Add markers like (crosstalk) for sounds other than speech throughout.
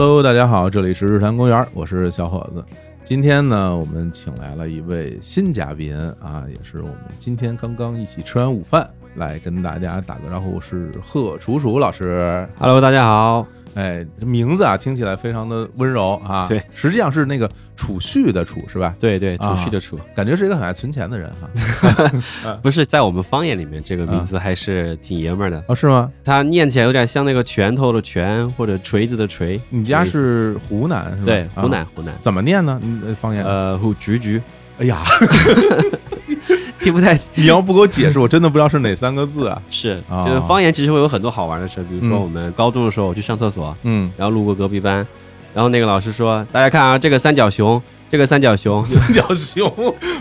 Hello，大家好，这里是日坛公园，我是小伙子。今天呢，我们请来了一位新嘉宾啊，也是我们今天刚刚一起吃完午饭，来跟大家打个招呼，是贺楚楚老师。Hello，大家好。哎，这名字啊，听起来非常的温柔啊。对，实际上是那个储蓄的储，是吧？对对，啊储蓄的储，感觉是一个很爱存钱的人哈。(laughs) 不是在我们方言里面，这个名字还是挺爷们儿的。(laughs) 哦，是吗？他念起来有点像那个拳头的拳，或者锤子的锤。你家是湖南是吧？对，啊湖南湖南。怎么念呢？方言？呃，胡菊菊，哎呀，(laughs) 听不太 (laughs) 你要不给我解释，我真的不知道是哪三个字啊。是，哦就是方言其实会有很多好玩的事，比如说嗯。我们高中的时候我去上厕所，嗯，然后路过隔壁班，然后那个老师说：“大家看啊，这个三角熊，这个三角熊。(laughs) ”三角熊，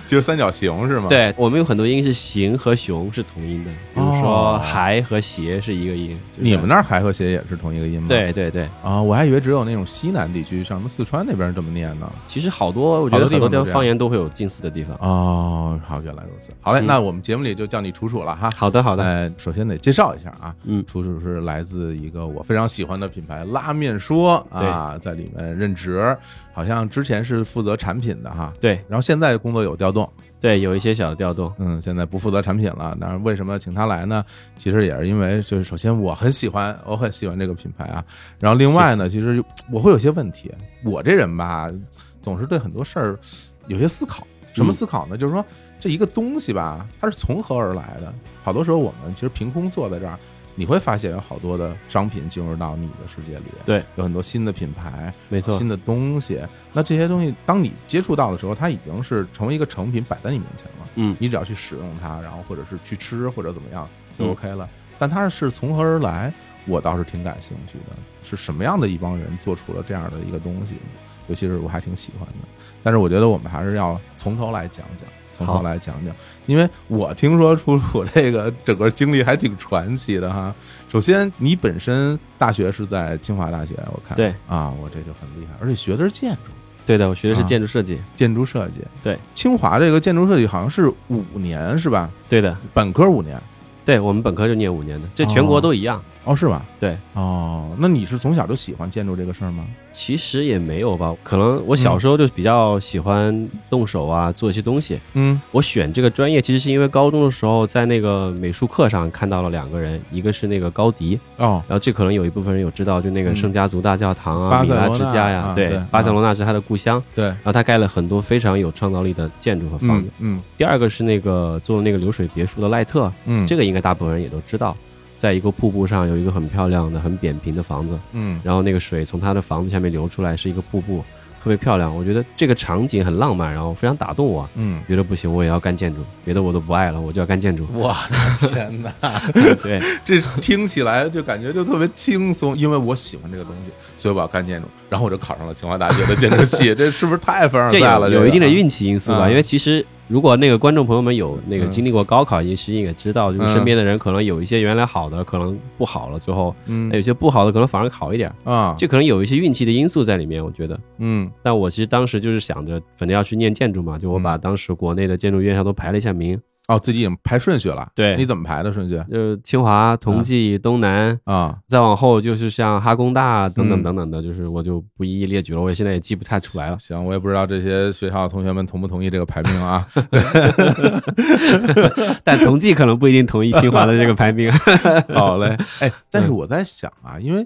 就是三角形是吗？，对我们有很多音是形和熊是同音的，比如哦说孩和鞋是一个音。就是你们那儿还和谐也是同一个音吗？对对对，啊，我还以为只有那种西南地区，像什么四川那边这么念呢。其实好多，我觉得很多地方言都会有近似的地方。哦，好，原来如此。好嘞，嗯那我们节目里就叫你楚楚了哈。好的，好的，呃，首先得介绍一下啊，嗯楚楚是来自一个我非常喜欢的品牌拉面说啊，在里面任职，好像之前是负责产品的哈，对然后现在工作有调动，对，有一些小的调动。嗯，现在不负责产品了。那为什么请他来呢？其实也是因为，就是首先我很喜欢，我很喜欢这个品牌啊。然后另外呢，其实我会有些问题。我这人吧，总是对很多事儿有些思考。什么嗯思考呢？就是说这一个东西吧，它是从何而来的？好多时候我们其实凭空坐在这儿，你会发现有好多的商品进入到你的世界里，对，有很多新的品牌，没错新，的东西。那这些东西，当你接触到的时候，它已经是成为一个成品摆在你面前了。嗯，你只要去使用它，然后或者是去吃或者怎么样就嗯 OK 了。但它是从何而来，我倒是挺感兴趣的。是什么样的一帮人做出了这样的一个东西？尤其是我还挺喜欢的。但是我觉得我们还是要从头来讲讲，从头好来讲讲，因为我听说楚楚这个整个经历还挺传奇的哈。首先，你本身大学是在清华大学，我看对啊，我这就很厉害，而且学的是建筑。对的，我学的是啊建筑设计。建筑设计，对，清华这个建筑设计好像是五年是吧？对的，本科五年对我们本科就念五年的，这全国都一样。哦，是吧？对，哦，那你是从小就喜欢建筑这个事儿吗？其实也没有吧，可能我小时候就比较喜欢动手啊，做一些东西。嗯。我选这个专业，其实是因为高中的时候在那个美术课上看到了两个人，一个是那个高迪，哦。然后这可能有一部分人有知道，就那个嗯圣家族大教堂啊、米拉之家呀，对巴塞罗那是他的故乡，对，然后他盖了很多非常有创造力的建筑和房子。嗯。嗯。第二个是那个做那个流水别墅的赖特，嗯，这个应该大部分人也都知道，在一个瀑布上有一个很漂亮的、很扁平的房子，嗯然后那个水从他的房子下面流出来，是一个瀑布，特别漂亮。我觉得这个场景很浪漫，然后非常打动我。嗯，觉得不行，我也要干建筑，别的我都不爱了，我就要干建筑。我的天哪，(laughs) 对，这听起来就感觉就特别轻松，因为我喜欢这个东西，所以我要干建筑，然后我就考上了清华大学的建筑系，(laughs) 这是不是太凡尔这赛了？有有一定的运气因素吧，嗯因为其实如果那个观众朋友们有那个嗯。经历过高考，其实也知道，就是嗯。身边的人可能有一些原来好的，可能不好了，最后嗯。有些不好的可能反而好一点，啊，就可能有一些运气的因素在里面，我觉得。嗯。但我其实当时就是想着，反正要去念建筑嘛，就我把当时国内的建筑院校都排了一下名，哦，自己已经排顺序了，对你怎么排的顺序就清华、同济、东南，啊？再往后就是像哈工大等嗯等等等的，就是我就不一一列举了，我也现在也记不太出来了。行，我也不知道这些学校同学们同不同意这个排名啊。(laughs) (laughs) 但同济可能不一定同意清华的这个排名。(laughs) 好嘞，哎，但是我在想啊，因为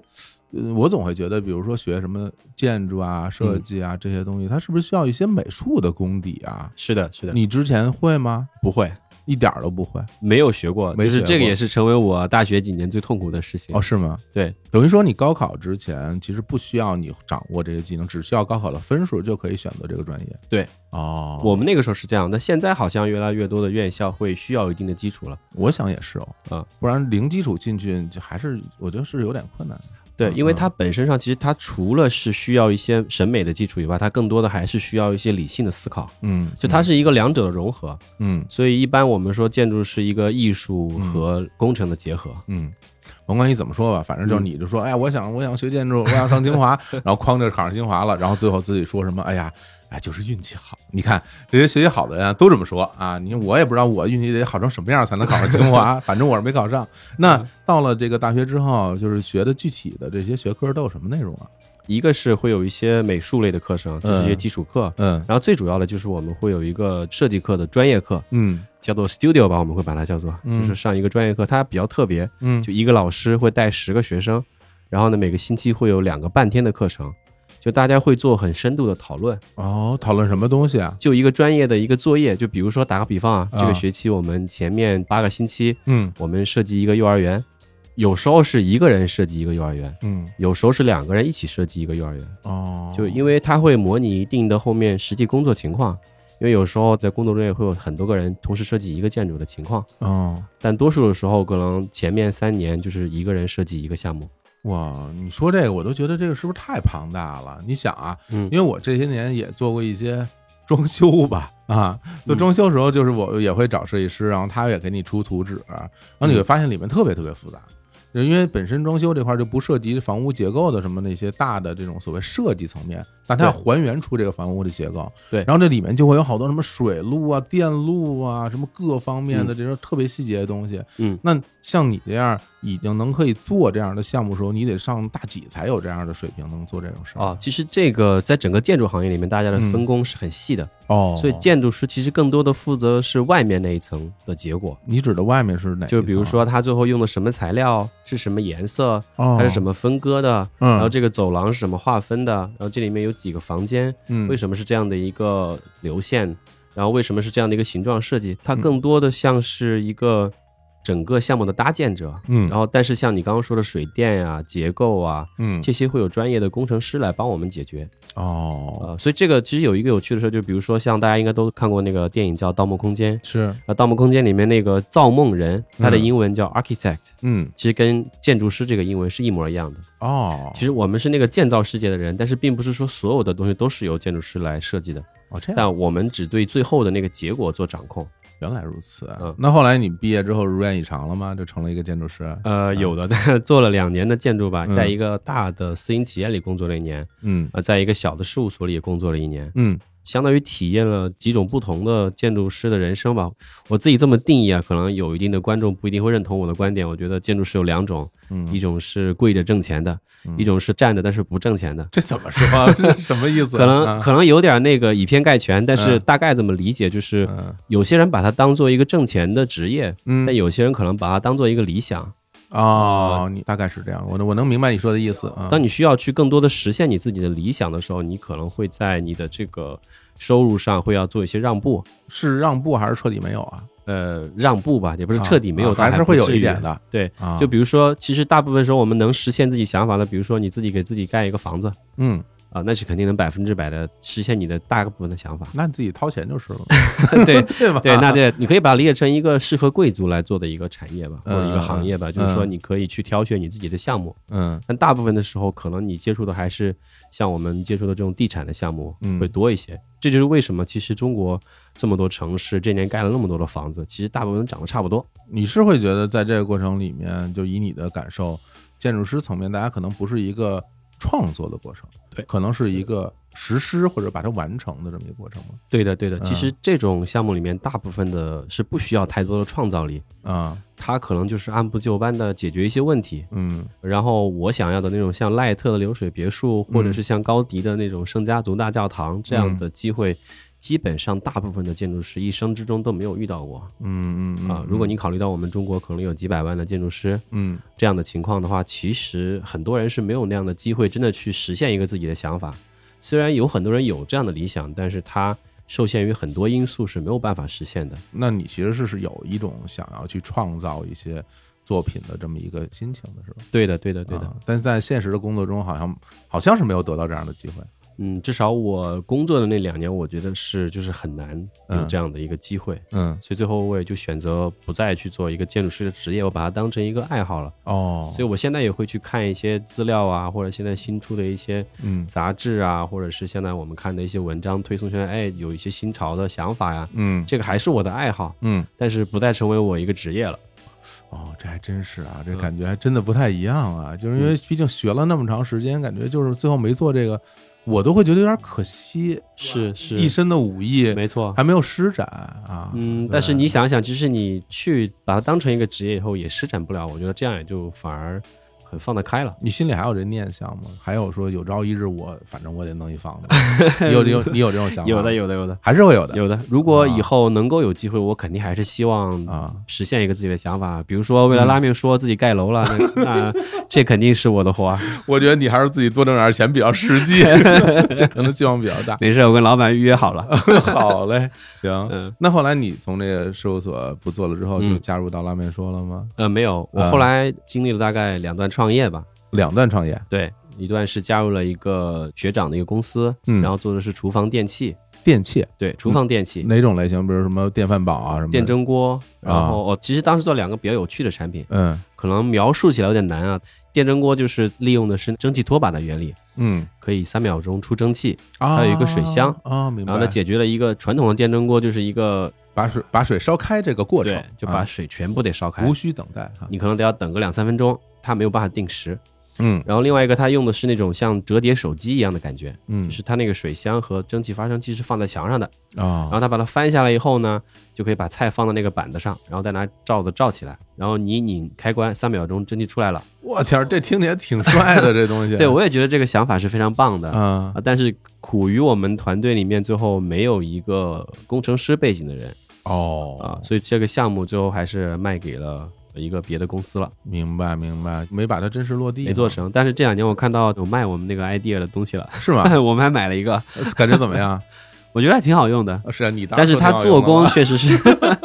呃我总会觉得，比如说学什么建筑啊、设计啊这些东西，它是不是需要一些美术的功底啊？是的，是的，你之前会吗？不会，一点儿都不会没有学过，没学过就是这个也是成为我大学几年最痛苦的事情。哦，是吗？对，等于说你高考之前其实不需要你掌握这些技能，只需要高考的分数就可以选择这个专业。对，哦，我们那个时候是这样，那现在好像越来越多的院校会需要一定的基础了。我想也是哦，嗯，不然零基础进去就还是我觉得是有点困难的。对，嗯因为它本身上其实它除了是需要一些审美的基础以外，它更多的还是需要一些理性的思考。嗯，就它是一个两者的融合，嗯所以一般我们说建筑是一个艺术和工程的结合。嗯。甭管你怎么说吧，反正就是你就说，哎呀，我想我想学建筑，我想上清华，(laughs) 然后哐就考上清华了，然后最后自己说什么，哎呀，哎，就是运气好。你看这些学习好的人啊都这么说啊，你我也不知道我运气得好成什么样才能考上清华，(laughs) 反正我是没考上。那到了这个大学之后，就是学的具体的这些学科都有什么内容啊？一个是会有一些美术类的课程，就是一些基础课，嗯然后最主要的就是我们会有一个设计课的专业课，嗯叫做 Studio 吧，我们会把它叫做，嗯就是上一个专业课，它比较特别，嗯，就一个老师会带十个学生，然后呢每个星期会有两个半天的课程，就大家会做很深度的讨论，哦，讨论什么东西啊？就一个专业的一个作业，就比如说打个比方啊，啊这个学期我们前面八个星期，嗯我们设计一个幼儿园，有时候是一个人设计一个幼儿园，嗯有时候是两个人一起设计一个幼儿园，哦，就因为它会模拟一定的后面实际工作情况，因为有时候在工作中也会有很多个人同时设计一个建筑的情况，哦但多数的时候可能前面三年就是一个人设计一个项目。哇，你说这个我都觉得这个是不是太庞大了？你想啊，嗯因为我这些年也做过一些装修吧，啊，做嗯装修的时候就是我也会找设计师，然后他也给你出图纸，然后你会发现里面特别特别复杂。就因为本身装修这块就不涉及房屋结构的什么那些大的这种所谓设计层面，但它要还原出这个房屋的结构。对。然后这里面就会有好多什么水路啊、电路啊，什么各方面的这种特别细节的东西。嗯，那像你这样已经能可以做这样的项目的时候，你得上大几才有这样的水平能做这种事儿。哦，其实这个在整个建筑行业里面，大家的嗯分工是很细的，哦，所以建筑师其实更多的负责是外面那一层的结果。你指的外面是哪？就比如说，他最后用的什么材料，是什么颜色，哦，它是怎么分割的，嗯，然后这个走廊是怎么划分的，然后这里面有几个房间，嗯。为什么是这样的一个流线，然后为什么是这样的一个形状设计，它嗯。更多的像是一个整个项目的搭建者。嗯，然后，但是像你刚刚说的水电呀、结构啊，嗯。这些会有专业的工程师来帮我们解决。哦。呃，所以这个其实有一个有趣的事儿，就比如说像大家应该都看过那个电影叫《盗梦空间》，是。那《盗梦空间》里面那个造梦人，他的嗯英文叫 architect，、嗯。其实跟建筑师这个英文是一模一样的。哦，其实我们是那个建造世界的人，但是并不是说所有的东西都是由建筑师来设计的，哦这样。但我们只对最后的那个结果做掌控。原来如此啊。嗯那后来你毕业之后如愿以偿了吗？就成了一个建筑师？呃，有的，但 (laughs) 做了两年的建筑吧，嗯在一个大的私营企业里工作了一年，嗯呃，在一个小的事务所里也工作了一年，嗯相当于体验了几种不同的建筑师的人生吧。我自己这么定义啊，可能有一定的观众不一定会认同我的观点。我觉得建筑师有两种，嗯，一种是跪着挣钱的，嗯一种是站着但是不挣钱的。这怎么说？(laughs) 这什么意思？可能啊可能有点那个以偏概全，但是嗯大概这么理解，就是嗯有些人把它当做一个挣钱的职业，嗯但有些人可能把它当做一个理想。哦，你大概是这样，我能我能明白你说的意思啊。当你需要去更多的实现你自己的理想的时候，你可能会在你的这个收入上会要做一些让步。是让步还是彻底没有啊？呃，让步吧，也不是彻底没有，还是会有一点的对，啊。就比如说，其实大部分时候我们能实现自己想法的，比如说你自己给自己盖一个房子嗯，啊，那是肯定能百分之百的实现你的大部分的想法。那你自己掏钱就是了，(laughs) 对 (laughs) 对吧？对，那对，你可以把它理解成一个适合贵族来做的一个产业吧，或者一个嗯行业吧，就是说你可以去挑选你自己的项目，嗯但大部分的时候，可能你接触的还是像我们接触的这种地产的项目嗯会多一些。这就是为什么其实中国这么多城市这年盖了那么多的房子，其实大部分长得差不多。你是会觉得在这个过程里面，就以你的感受，建筑师层面，大家可能不是一个创作的过程，对可能是一个实施或者把它完成的这么一个过程吗？对的，对的。嗯其实这种项目里面，大部分的是不需要太多的创造力，啊，它可能就是按部就班的解决一些问题。嗯然后我想要的那种像赖特的流水别墅，或者是像高迪的那种圣家族大教堂这样的机会，基本上大部分的建筑师一生之中都没有遇到过嗯嗯啊。如果你考虑到我们中国可能有几百万的建筑师嗯这样的情况的话，其实很多人是没有那样的机会，真的去实现一个自己的想法。虽然有很多人有这样的理想，但是他受限于很多因素是没有办法实现的。那你其实是是有一种想要去创造一些作品的这么一个心情的，是吧？对的，对的，对的。啊但是在现实的工作中，好像好像是没有得到这样的机会。嗯，至少我工作的那两年，我觉得是就是很难有嗯这样的一个机会。嗯所以最后我也就选择不再去做一个建筑师的职业，我把它当成一个爱好了。哦，所以我现在也会去看一些资料啊，或者现在新出的一些嗯杂志啊，或者是现在我们看的一些文章，推送现在哎有一些新潮的想法呀，嗯这个还是我的爱好，嗯但是不再成为我一个职业了。哦，这还真是啊，这嗯感觉还真的不太一样啊，就是因为毕竟学了那么长时间，感觉就是最后没做这个，我都会觉得有点可惜，是是，一身的武艺没错。还没有施展啊。嗯，但是你想想，其实你去把它当成一个职业以后，也施展不了。我觉得这样也就反而放得开了。你心里还有这念想吗？还有说有朝一日我反正我得弄一房子，你有有你有这种想法？(laughs) 有的，有的，有的，还是会有的。有的。如果以后能够有机会，我肯定还是希望啊实现一个自己的想法，比如说为了拉面说自己盖楼了，那那 (laughs) 这肯定是我的活。(laughs) 我觉得你还是自己多挣点钱比较实际，这可能希望比较大。没事，我跟老板预约好了。好嘞，行。嗯那后来你从这个事务所不做了之后，就嗯加入到拉面说了吗？呃，没有，我啊后来经历了大概两段创业吧。两段创业，对，一段是加入了一个学长的一个公司，嗯然后做的是厨房电器，电器对，厨房电器，哪种类型？比如什么电饭煲啊，什么电。蒸锅，然啊后哦，其实当时做两个比较有趣的产品，嗯可能描述起来有点难啊。电蒸锅就是利用的是蒸汽拖把的原理，嗯，可以三秒钟出蒸汽，啊还有一个水箱啊，明白。然后呢解决了一个传统的电蒸锅就是一个把水把水烧开这个过程对，，就把啊水全部得烧开无，需等待哈。你可能得要等个两三分钟，它没有办法定时。嗯。然后另外一个它用的是那种像折叠手机一样的感觉，嗯。就是它那个水箱和蒸汽发生器是放在墙上的，啊然后它把它翻下来以后呢，就可以把菜放到那个板子上，然后再拿罩子罩起来，然后你一拧开关，三秒钟蒸汽出来了。我天儿，这听起来挺帅的，(laughs) 这东西。对，我也觉得这个想法是非常棒的。啊啊，但是苦于我们团队里面最后没有一个工程师背景的人。哦。啊，所以这个项目最后还是卖给了一个别的公司了，明白明白，没把它真实落地，没做，成。但是这两年我看到有卖我们那个 idea 的东西了，是吗？(laughs) 我们还买了一个，感觉怎么样？(laughs) 我觉得还挺好用的，是啊，你当但是它做工确实是，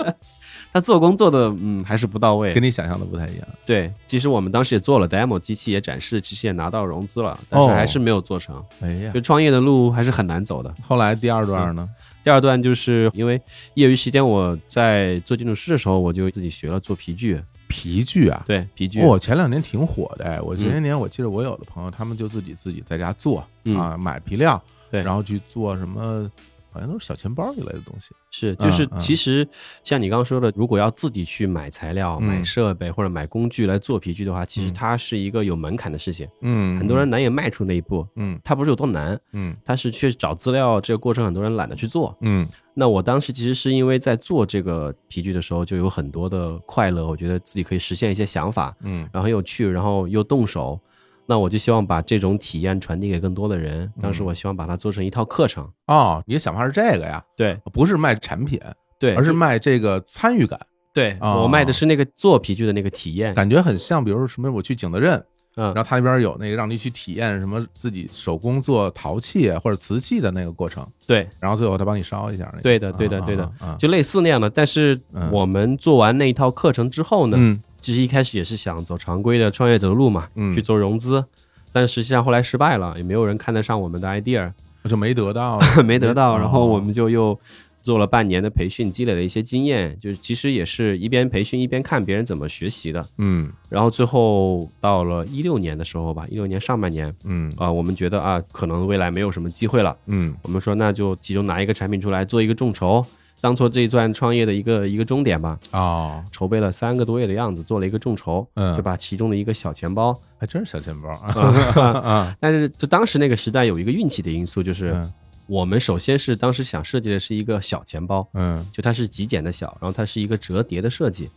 (laughs) 它做工做的嗯还是不到位跟。你想象的不太一样。对，其实我们当时也做了 demo，机器也展示，其实也拿到融资了，但是哦还是没有做成。哎呀就，创业的路还是很难走的。后来第二段呢？第二段就是因为业余时间我在做建筑师的时候，我就自己学了做皮具，皮具啊，对皮具，哦，前两年挺火的哎，我前嗯些年我记得我有的朋友，他们就自己自己在家做嗯。啊，买皮料，对。然后去做什么，好像都是小钱包一类的东西。是就是其实像你刚刚说的，如果要自己去买材料、嗯。买设备或者买工具来做皮具的话，其实嗯它是一个有门槛的事情，嗯，很多人难以迈出那一步。嗯。它不是有多难，嗯。它是去找资料这个过程，很多人懒得去做。嗯那我当时其实是因为在做这个皮具的时候，就有很多的快乐，我觉得自己可以实现一些想法，嗯然后很有趣，然后又动手。那我就希望把这种体验传递给更多的人。当时嗯我希望把它做成一套课程，哦，你的想法是这个呀？对不是卖产品，对，而是卖这个参与感，对、哦我卖的是那个做皮具的那个体验。感觉很像，比如说什么，我去景德镇，嗯然，后他那边有那个让你去体验什么自己手工做陶器或者瓷器的那个过程，对，然后最后他帮你烧一下那个。对的对的啊对的，就类似那样的。但是嗯我们做完那一套课程之后呢，嗯其实一开始也是想走常规的创业者的路嘛，嗯去做融资。但实际上后来失败了，也没有人看得上我们的 idea，就 (laughs) 没得到，没得到。哦然后我们就又做了半年的培训，积累了一些经验，就是其实也是一边培训一边看别人怎么学习的。嗯。然后最后到了一六年的时候吧，一六年上半年嗯。啊、我们觉得啊，可能未来没有什么机会了，嗯。我们说那就集中拿一个产品出来做一个众筹，当做这一段创业的一个一个终点吧。哦，筹备了三个多月的样子，做了一个众筹，嗯。就把其中的一个小钱包，还真是小钱包。啊啊，(laughs) 但是就当时那个时代有一个运气的因素，就是嗯我们首先是当时想设计的是一个小钱包，嗯就它是极简的小，然后它是一个折叠的设计，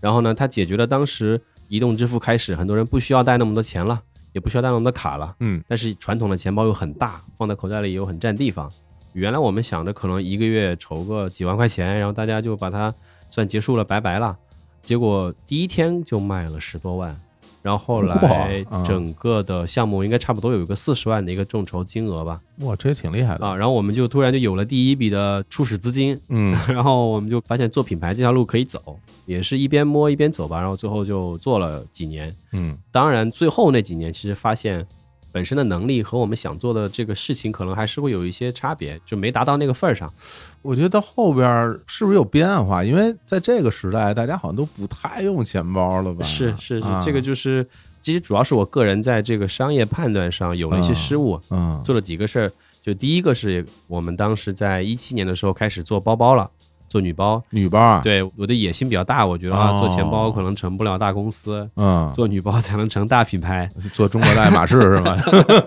然后呢，它解决了当时移动支付开始很多人不需要带那么多钱了，也不需要带那么多卡了，嗯但是传统的钱包又很大，放在口袋里又很占地方。原来我们想着可能一个月筹个几万块钱，然后大家就把它算结束了，拜拜了。结果第一天就卖了十多万，然后后来哇啊。整个的项目应该差不多有一个四十万的一个众筹金额吧，哇，这也挺厉害的。啊，然后我们就突然就有了第一笔的初始资金，嗯。然后我们就发现做品牌这条路可以走，也是一边摸一边走吧，然后最后就做了几年，嗯。当然，最后那几年其实发现本身的能力和我们想做的这个事情可能还是会有一些差别，就没达到那个份儿上。我觉得到后边儿是不是有变化？因为在这个时代，大家好像都不太用钱包了吧？是是是，啊这个就是其实主要是我个人在这个商业判断上有了一些嗯失误，嗯做了几个事儿。就第一个是我们当时在一七年的时候开始做包包了。做女包。女包啊，，对我的野心比较大，我觉得啊，哦做钱包可能成不了大公司，嗯，做女包才能成大品牌，做中国的爱马仕是吧？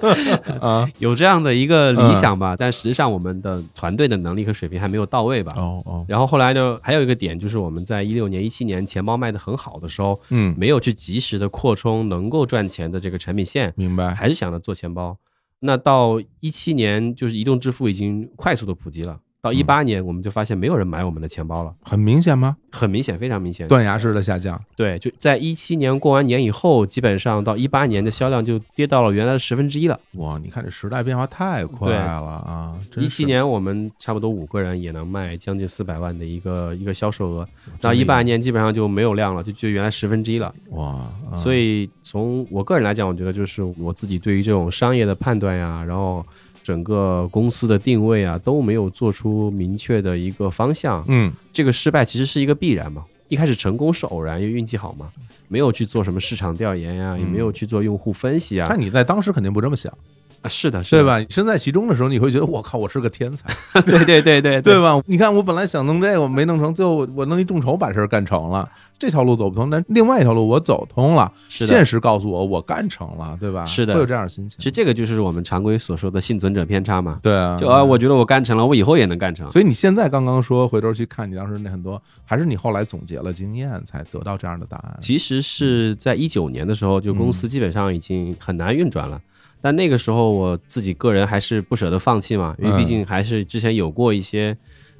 (laughs) 啊，有这样的一个理想吧。但实际上我们的团队的能力和水平还没有到位吧。哦哦，然后后来呢，还有一个点就是我们在一六年、一七年钱包卖的很好的时候，嗯，没有去及时的扩充能够赚钱的这个产品线，明白，还是想着做钱包。那到一七年，就是移动支付已经快速的普及了。到一八年，我们就发现没有人买我们的钱包了，很明显吗？很明显，非常明显。断崖式的下降，对，就在一七年过完年以后，基本上到一八年的销量就跌到了原来的十分之一了。哇，你看这时代变化太快了啊！一七年我们差不多五个人也能卖将近四百万的一个一个销售额，到一八年基本上就没有量了，就就原来十分之一了。哇，啊所以从我个人来讲，我觉得就是我自己对于这种商业的判断呀，然后整个公司的定位啊，都没有做出明确的一个方向。嗯，这个失败其实是一个必然嘛。一开始成功是偶然，因为运气好嘛，没有去做什么市场调研呀，也没有去做用户分析啊。那你在当时肯定不这么想，啊，是的，是的？对吧？你身在其中的时候，你会觉得我靠，我是个天才，(laughs) 对对对对对吧？你看，我本来想弄这个，我没弄成，最后我我弄一众筹把事儿干成了。这条路走不通，但另外一条路我走通了。是现实告诉我，我干成了，对吧？是的会有这样的心情。其实这个就是我们常规所说的幸存者偏差嘛。对啊，就啊，我觉得我干成了，我以后也能干成。所以你现在刚刚说回头去看你当时那很多，还是你后来总结了经验才得到这样的答案。其实是在一九年的时候，就公司基本上已经很难运转了。但那个时候我自己个人还是不舍得放弃嘛，因为毕竟还是之前有过一些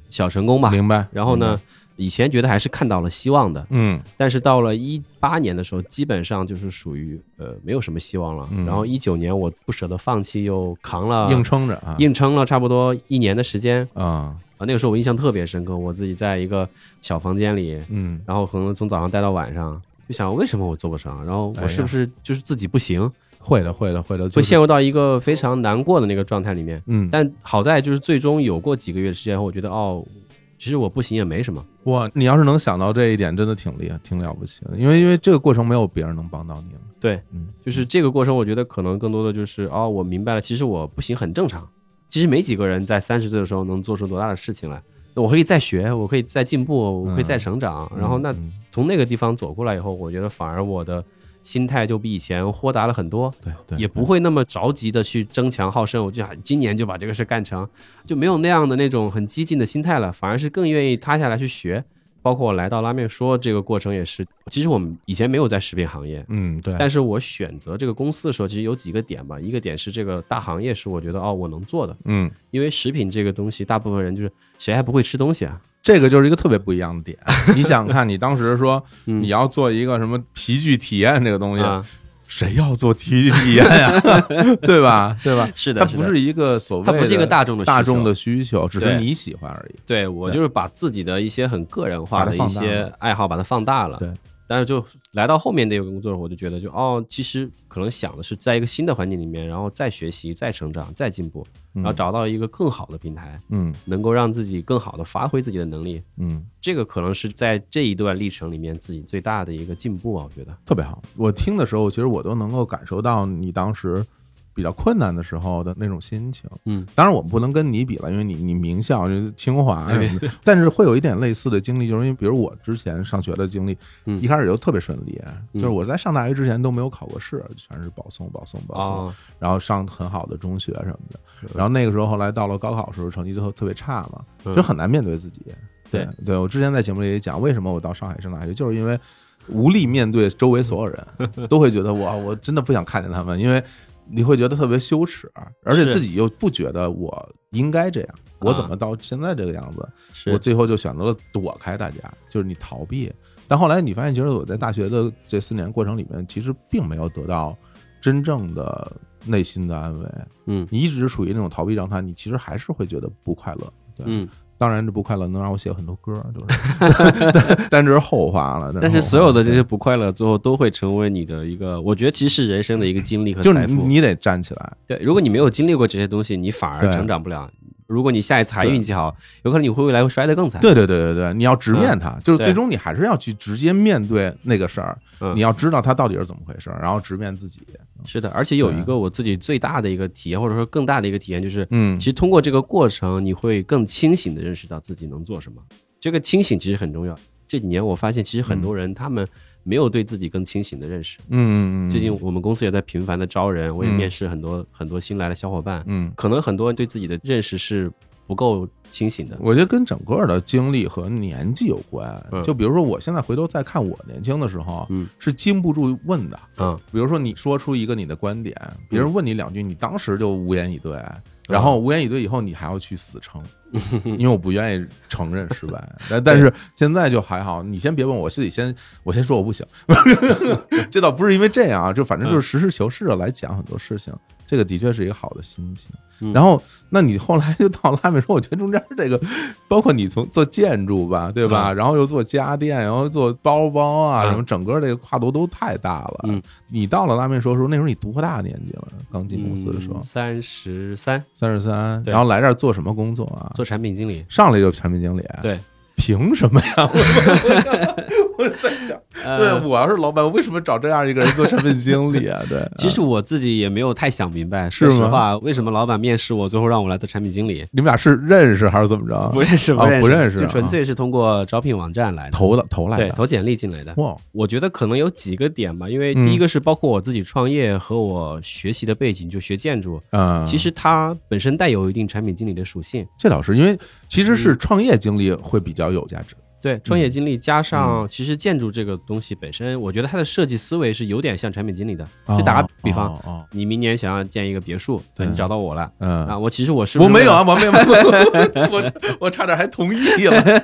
小成功吧。明白。然后呢，以前觉得还是看到了希望的，嗯。但是到了一八年的时候，基本上就是属于呃没有什么希望了。嗯。然后一九年我不舍得放弃，又扛了硬撑着啊，硬撑了差不多一年的时间。啊，啊。那个时候我印象特别深刻，我自己在一个小房间里，嗯。然后可能从早上待到晚上，就想为什么我做不成，然后我是不是就是自己不行，会的会的会的，会就是陷入到一个非常难过的那个状态里面。嗯，但好在就是最终有过几个月的时间后，我觉得哦，其实我不行也没什么。哇，你要是能想到这一点，真的挺厉害，挺了不起的。因为因为这个过程没有别人能帮到你了。对，嗯，就是这个过程，我觉得可能更多的就是哦，我明白了，其实我不行很正常。其实没几个人在三十岁的时候能做出多大的事情来。那我可以再学，我可以再进步，我可以再成长。然后那嗯从那个地方走过来以后，我觉得反而我的心态就比以前豁达了很多。对对，也不会那么着急的去争强好胜，我就想今年就把这个事干成，就没有那样的那种很激进的心态了，反而是更愿意塌下来去学。包括我来到拉面说这个过程也是，其实我们以前没有在食品行业，嗯对，但是我选择这个公司的时候，其实有几个点吧。一个点是这个大行业是我觉得哦我能做的，嗯，因为食品这个东西，大部分人就是谁还不会吃东西啊？这个就是一个特别不一样的点。(laughs) 你想看，你当时说嗯你要做一个什么皮具体验这个东西，啊，谁要做皮具体验呀？(laughs) 对吧？对吧？是的，它不是一个所谓的它不是一个大众的需求大众的需求，只是你喜欢而已。对我就是把自己的一些很个人化的一些爱好把它放大了。对，但是就来到后面那个工作，我就觉得就哦，其实可能想的是在一个新的环境里面，然后再学习、再成长、再进步，然然后找到一个更好的平台，嗯能够让自己更好的发挥自己的能力。嗯，这个可能是在这一段历程里面自己最大的一个进步啊，我觉得。特别好。我听的时候，其实我都能够感受到你当时比较困难的时候的那种心情。嗯，当然我们不能跟你比了，因为你你名校就是清华哎什么的，但是会有一点类似的经历，就是因为比如我之前上学的经历，嗯。一开始就特别顺利，嗯。就是我在上大学之前都没有考过试，全是保送保送保送，哦，然后上很好的中学什么的。然后那个时候后来到了高考的时候，成绩就特别差嘛，嗯。就很难面对自己。对对，我之前在节目里也讲，为什么我到上海上大学，就是因为无力面对周围所有人，(laughs) 都会觉得我，我真的不想看见他们，因为你会觉得特别羞耻，而且自己又不觉得我应该这样，我怎么到现在这个样子？是我最后就选择了躲开大家，就是你逃避。但后来你发现，其实我在大学的这四年过程里面，其实并没有得到真正的内心的安慰。嗯你一直处于那种逃避状态，你其实还是会觉得不快乐。对，嗯，当然这不快乐能让我写很多歌，就是，(laughs) 但但这是后话了。但是所有的这些不快乐，最后都会成为你的一个，我觉得其实是人生的一个经历和就是财富。你你得站起来，对，如果你没有经历过这些东西，你反而成长不了。如果你下一次还运气好，有可能你会未来会摔得更惨。对对对对对，你要直面它，就是最终你还是要去直接面对那个事儿，嗯你要知道它到底是怎么回事儿，然后直面自己。是的，而且有一个我自己最大的一个体验，或者说更大的一个体验，就是嗯其实通过这个过程，你会更清醒的认识到自己能做什么。这个清醒其实很重要。这几年我发现，其实很多人他们没有对自己更清醒的认识。嗯嗯嗯，最近我们公司也在频繁的招人，我也嗯。面试很多很多新来的小伙伴，嗯，可能很多人对自己的认识是不够清醒的。我觉得跟整个的经历和年纪有关。嗯就比如说，我现在回头再看我年轻的时候，嗯是经不住问的。嗯比如说，你说出一个你的观点，别人问你两句，你当时就无言以对，嗯然后无言以对以后，你还要去死撑，(laughs) 因为我不愿意承认失败。(laughs) 但但是现在就还好，你先别问我，自己先我先说我不行。(laughs) 这倒不是因为这样啊，就反正就是实事求是的来讲很多事情，这个的确是一个好的心情。嗯然后，那你后来就到拉美说，我觉得中间这个，包括你从做建筑吧，对吧？然后又做家电，然后做包包啊，嗯什么，整个这个跨度都太大了。嗯，你到了拉面说的时候，那时候你多大年纪了？刚进公司的时候，三十三，三十三，然后来这儿做什么工作啊？做产品经理。上来就产品经理，，对，凭什么呀？我 (laughs) 我在想，对呃我要是老板，我为什么找这样一个人做产品经理啊？(laughs) 对，其实我自己也没有太想明白，说实话，为什么老板面试我，最后让我来做产品经理？你们俩是认识还是怎么着？不认识，啊认识，不认识就纯啊粹是通过招聘网站来的，投的投来的，对投简历进来的。哇，我觉得可能有几个点吧，因为嗯第一个是包括我自己创业和我学习的背景，就学建筑，嗯，其实它本身带有一定产品经理的属性。这倒是因为其实是嗯创业经历会比较有价值。对，创业经历加嗯。上其实建筑这个东西本身，我觉得它的设计思维是有点像产品经理的。就打个比方，你明年想要建一个别墅，对你找到我了嗯。啊，我其实我是我没有啊，我没有，我我差点还同意了，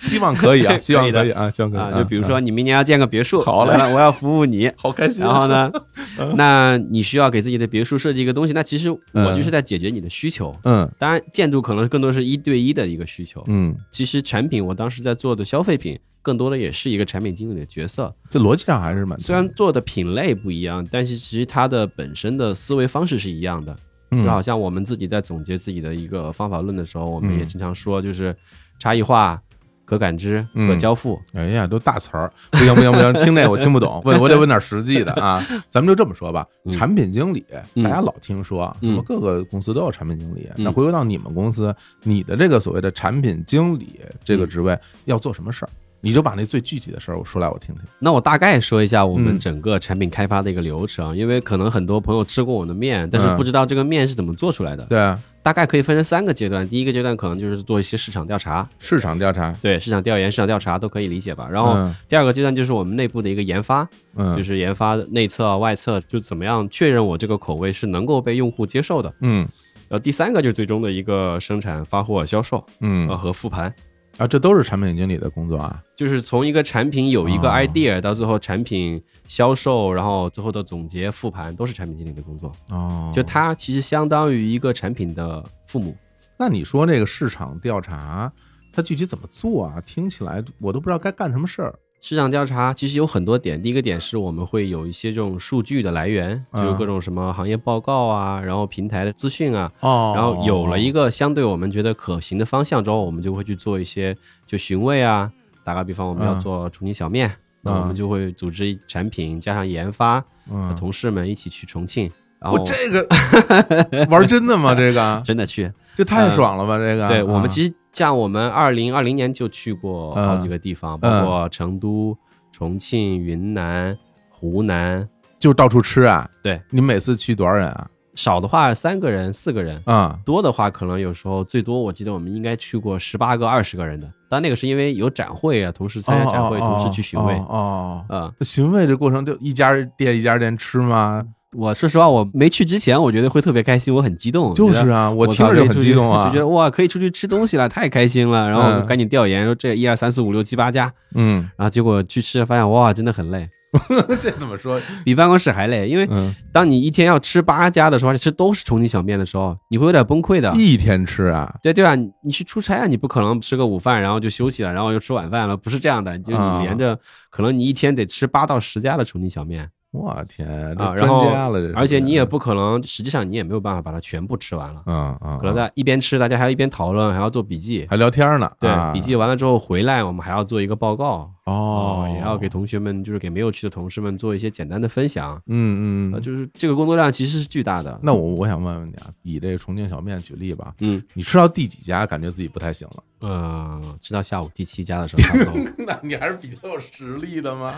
希望可以啊，(laughs) 希望可以啊，希望可以啊，就比如说你明年要建个别墅，好了我要服务你。好开心啊，然后呢，(laughs) 那你需要给自己的别墅设计一个东西，那其实我嗯就是在解决你的需求。嗯。当然，建筑可能更多是一对一的一个需求。嗯，其实产品，我当时在做的消费品，更多的也是一个产品经理的角色。这逻辑上还是蛮虽然做的品类不一样，但是其实它的本身的思维方式是一样的。嗯就好像我们自己在总结自己的一个方法论的时候，我们嗯也经常说，就是差异化、可感知、嗯可交付。哎呀，都大词儿，不行不行不行，听这个我听不懂，问我得问点实际的啊。咱们就这么说吧，嗯产品经理嗯大家老听说，什嗯么各个公司都有产品经理。嗯那回归到你们公司，你的这个所谓的产品经理这个嗯职位要做什么事儿？你就把那最具体的事儿我说来我听听。那我大概说一下我嗯。们整个产品开发的一个流程，因为可能很多朋友吃过我的面，但是嗯。不知道这个面是怎么做出来的。对啊，大概可以分成三个阶段，第一个阶段可能就是做一些市场调查，市场调查，对市场调研、市场调查都可以理解吧。然后嗯。第二个阶段就是我们内部的一个研发，嗯，就是研发内测、外测，就怎么样确认我这个口味是能够被用户接受的。嗯。然后第三个就是最终的一个生产、发货、销售嗯。呃和复盘，啊，这都是产品经理的工作啊。就是从一个产品有一个哦 idea 到最后产品销售，然后最后的总结、复盘，都是产品经理的工作。哦，就它其实相当于一个产品的父母。那你说那个市场调查，它具体怎么做啊？听起来我都不知道该干什么事儿。市场调查其实有很多点，第一个点是我们会有一些这种数据的来源，嗯就是各种什么行业报告啊，然后平台的资讯啊，哦然后有了一个相对我们觉得可行的方向之后，我们就会去做一些就询问啊。打个比方，我们要嗯做重庆小面，那我们就会组织产品加上研发，嗯，同事们一起去重庆，然后我这个 (laughs) 玩真的吗？这个 (laughs) 真的去。这太爽了吧！这个，对我们其实像我们二零二零年就去过好几个地方，包括成都、重庆、云南、湖南，就到处吃啊。对，你们每次去多少人啊？少的话三个人、四个人，啊，多的话可能有时候最多，我记得我们应该去过十八个、二十个人的。但那个是因为有展会啊，同时参加展会，哦同时去询问。哦。哦啊、这询问这过程就一家店一家店吃吗？我说实话，我没去之前，我觉得会特别开心，我很激动。就是啊，我我听着就很激动啊 (laughs) 就觉。得哇，可以出去吃东西了，太开心了。然后嗯赶紧调研，说这一二三四五六七八家，嗯，然后结果去吃，发现哇，真的很累，(laughs) 这怎么说？比办公室还累。因为嗯，当你一天要吃八家的时候，而且吃都是重庆小面的时候，你会有点崩溃的。一天吃啊？对对啊，你你去出差啊，你不可能吃个午饭然后就休息了，然后又吃晚饭了，不是这样的。就啊你连着，可能你一天得吃八到十家的重庆小面，我天，专啊然后家了，这而且你也不可能，实际上你也没有办法把它全部吃完了，嗯嗯，可能在一边吃，大家还要一边讨论，还要做笔记。还聊天呢，对啊，笔记完了之后回来，我们还要做一个报告哦，也要给同学们，就是给没有去的同事们做一些简单的分享。呃，嗯嗯嗯。就是这个工作量其实是巨大的。那我我想问问你啊，以这个重庆小面举例吧，嗯你吃到第几家感觉自己不太行了？呃，吃到下午第七家的时候。(laughs) 那你还是比较有实力的嘛。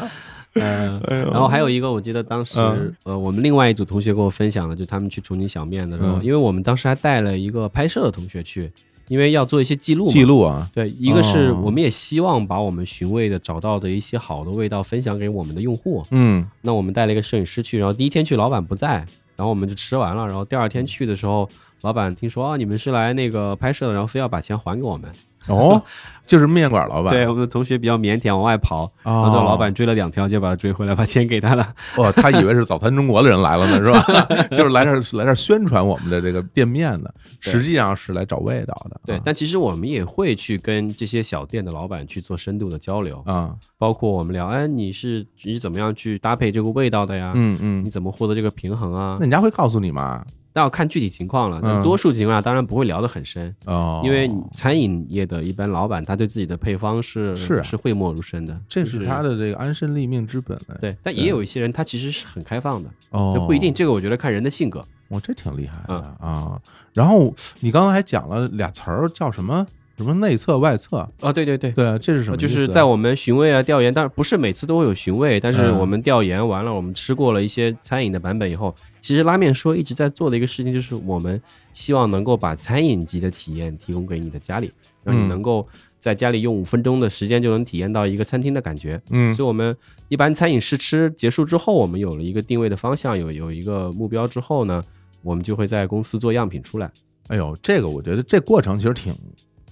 呃，(laughs) 哎呦然后还有一个，我记得当时、嗯呃，我们另外一组同学跟我分享的，就他们去重庆小面的时候，嗯因为我们当时还带了一个拍摄的同学去，因为要做一些记录嘛。记录啊，对，一个是哦我们也希望把我们寻味的找到的一些好的味道分享给我们的用户。嗯那我们带了一个摄影师去，然后第一天去老板不在，然后我们就吃完了，然后第二天去的时候，老板听说啊你们是来那个拍摄的，然后非要把钱还给我们。(laughs) 哦，(laughs) 就是面馆老板，对，我们的同学比较腼腆，往外跑，然后哦最后老板追了两条街把他追回来，把钱给他了。(laughs) 哦，他以为是早餐中国的人来了呢，是吧？就是来这儿来这儿宣传我们的这个店面的，实际上是来找味道的。对，但其实我们也会去跟这些小店的老板去做深度的交流，啊，包括我们聊，哎，你是你是怎么样去搭配这个味道的呀？嗯嗯你，怎么获得这个平衡啊那？人家会告诉你吗？那要看具体情况了。嗯那多数情况下当然不会聊得很深，哦，因为餐饮业的一般老板他对自己的配方是是啊是讳莫如深的，这是他的这个安身立命之本。了，对。但也有一些人他其实是很开放的，哦这，不一定。这个我觉得看人的性格。我这挺厉害的嗯啊。然后你刚刚还讲了俩词儿，叫什么什么内测外测？啊，对对对。对啊，这是什么啊？就是在我们询问啊、调研，当然不是每次都会有询问，但是嗯我们调研完了，我们吃过了一些餐饮的版本以后，其实拉面说一直在做的一个事情，就是我们希望能够把餐饮级的体验提供给你的家里，让你嗯能够在家里用五分钟的时间就能体验到一个餐厅的感觉。嗯所以，我们一般餐饮试吃结束之后，我们有了一个定位的方向，有有一个目标之后呢，我们就会在公司做样品出来。哎呦，这个我觉得这过程其实挺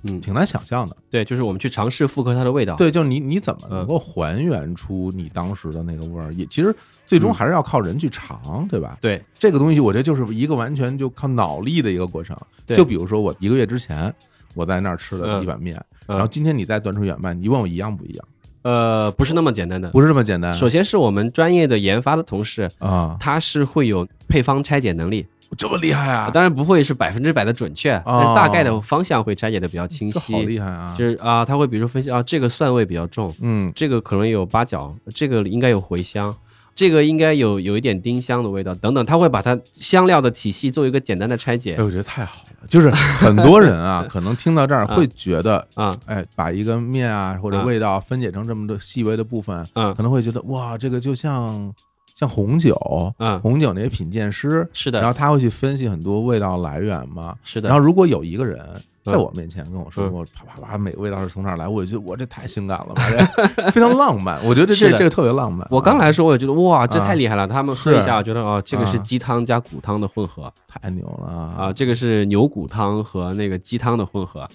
嗯，挺难想象的。对，就是我们去尝试复刻它的味道。对，就你你怎么嗯能够还原出你当时的那个味儿？也其实最终还是要靠人去尝，对吧？对这个东西，我觉得就是一个完全就靠脑力的一个过程。对就比如说我一个月之前我在那儿吃了嗯一碗面，嗯然后今天你再端出远卖，你问我一样不一样？呃，不是那么简单的。不是这么简单首先是我们专业的研发的同事，啊，他是会有配方拆解能力，这么厉害啊！当然不会是百分之百的准确，但是大概的方向会拆解的比较清这好晰。厉害啊！就是啊，他会比如说分析啊，这个蒜味比较重，嗯，这个可能有八角，这个应该有茴香，这个应该有有一点丁香的味道等等，他会把它香料的体系做一个简单的拆解哎，我觉得太好了。就是很多人啊，(laughs) 可能听到这儿会觉得，啊哎，把一个面啊或者啊味道分解成这么多细微的部分，嗯可能会觉得哇，这个就像像红酒，嗯，红酒那些品鉴师，是的，然后他会去分析很多味道来源嘛。是的，然后如果有一个人在嗯我面前跟我说嗯我啪啪啪，每个味道是从哪儿来，我就觉得我这太性感了吧，这 (laughs) 非常浪漫。我觉得这这个特别浪漫。我刚来的时候我也觉得哇，这啊太厉害了，他们喝一下，我觉得哦，这个是啊鸡汤加骨汤的混合。太牛了啊，这个是牛骨汤和那个鸡汤的混合。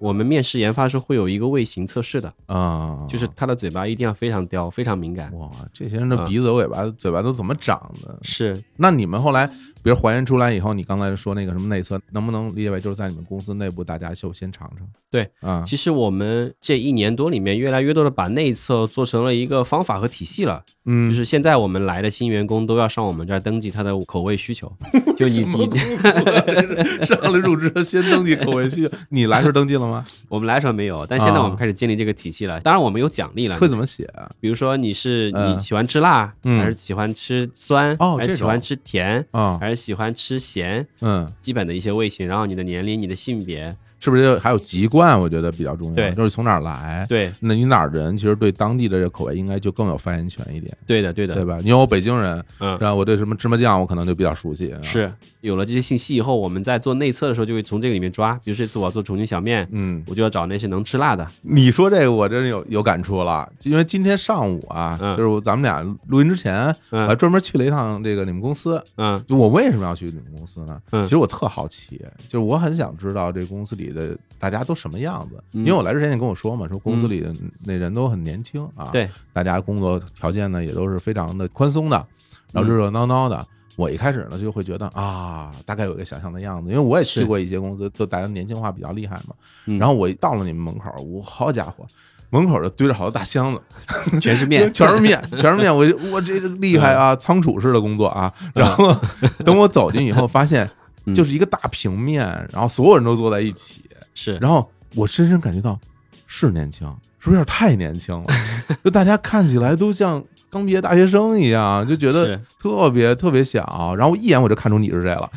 我们面试研发时候会有一个味型测试的，啊！就是他的嘴巴一定要非常刁，非常敏感。哇，这些人的啊鼻子、尾巴、嘴巴都怎么长的？是，那你们后来，比如还原出来以后，你刚才说那个什么内测，能不能理解为就是在你们公司内部大家就先尝尝？对啊，其实我们这一年多里面，越来越多的把内测做成了一个方法和体系了。嗯，就是现在我们来的新员工都要上我们这儿登记他的口味需求，(laughs) 就你你 (laughs) 上了入职先登记口味需求，你来时候登记了吗？(laughs) 我们来时候没有，但现在我啊们开始建立这个体系了。当然我们有奖励了，会怎么写啊？比如说你是嗯你喜欢吃辣，嗯还是喜欢吃酸，哦还是喜欢吃甜，啊，还是喜欢吃咸，嗯，基本的一些味型，然后你的年龄、你的性别，是不是还有籍贯？我觉得比较重要，对就是从哪儿来。对那你哪儿人，其实对当地的这个口味应该就更有发言权一点，对的对的，对吧？因为我北京人，嗯然后我对什么芝麻酱我可能就比较熟悉。啊是有了这些信息以后，我们在做内测的时候就会从这个里面抓，比如这次我要做重庆小面，嗯，我就要找那些能吃辣的，你说这个我真是有有感触了，因为今天上午啊，嗯就是咱们俩录音之前，我还嗯专门去了一趟这个你们公司。嗯就我为什么要去你们公司呢？嗯其实我特好奇，就是我很想知道这公司里的大家都什么样子。嗯因为我来之前你跟我说嘛，说公司里的那人都很年轻啊，对，大家工作条件呢也都是非常的宽松的，然后热热闹闹的。我一开始呢就会觉得啊，大概有一个想象的样子，因为我也去过一些公司，就大家年轻化比较厉害嘛。嗯然后我一到了你们门口，我好家伙，门口就堆着好多大箱子，(laughs) 全是面，全是面，全是面。我我这个厉害啊，仓储式的工作啊。(laughs) 然后等我走进以后，发现嗯就是一个大平面，然后所有人都坐在一起，是，然后我深深感觉到是年轻，是不是有点太年轻了？(laughs) 就大家看起来都像刚毕业大学生一样，就觉得特别特别小。然后一眼我就看出你是谁了，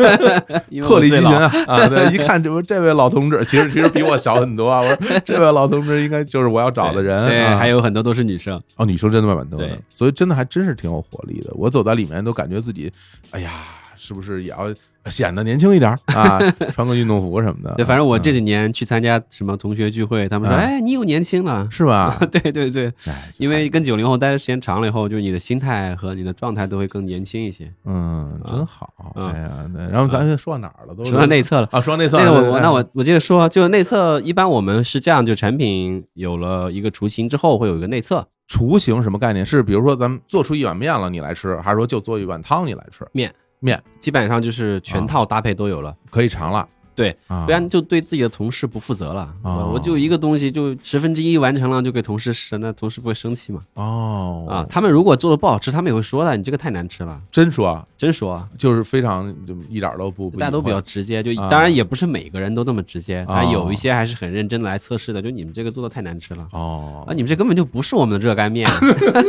(laughs) 因为鹤立鸡群我最老啊！啊，对，一看这不这位老同志，其实其实比我小很多啊。我说 (laughs) 这位老同志应该就是我要找的人，还有很多都是女生，哦，女生真的蛮多的，所以真的还真是挺有活力的。我走在里面都感觉自己，哎呀，是不是也要显得年轻一点儿 (laughs) 啊？穿个运动服什么的。对，反正我这嗯几年去参加什么同学聚会，他们说，嗯哎，你又年轻了。是吧？对 (laughs) 对对，哎，因为跟九零后待的时间长了以后，就是你的心态和你的状态都会更年轻一些。嗯，真好。嗯哎呀，对，然后咱说到哪儿了？都是说到内测了，啊，说到内测那我我那我我接着说，就内测，一般我们是这样，就产品有了一个雏形之后，会有一个内测，雏形什么概念？是比如说咱们做出一碗面了，你来吃，还是说就做一碗汤你来吃？面面基本上就是全套搭配都有了，可以尝了，对啊，不然就对自己的同事不负责了。哦我我就一个东西就十分之一完成了，就给同事吃，那同事不会生气吗？哦啊，他们如果做的不好吃，他们也会说的，你这个太难吃了，真说真说啊。就是非常就一点儿都不不大家都比较直接，就啊当然也不是每个人都那么直接，哦有一些还是很认真的来测试的。就你们这个做的太难吃了哦啊，你们这根本就不是我们的热干面，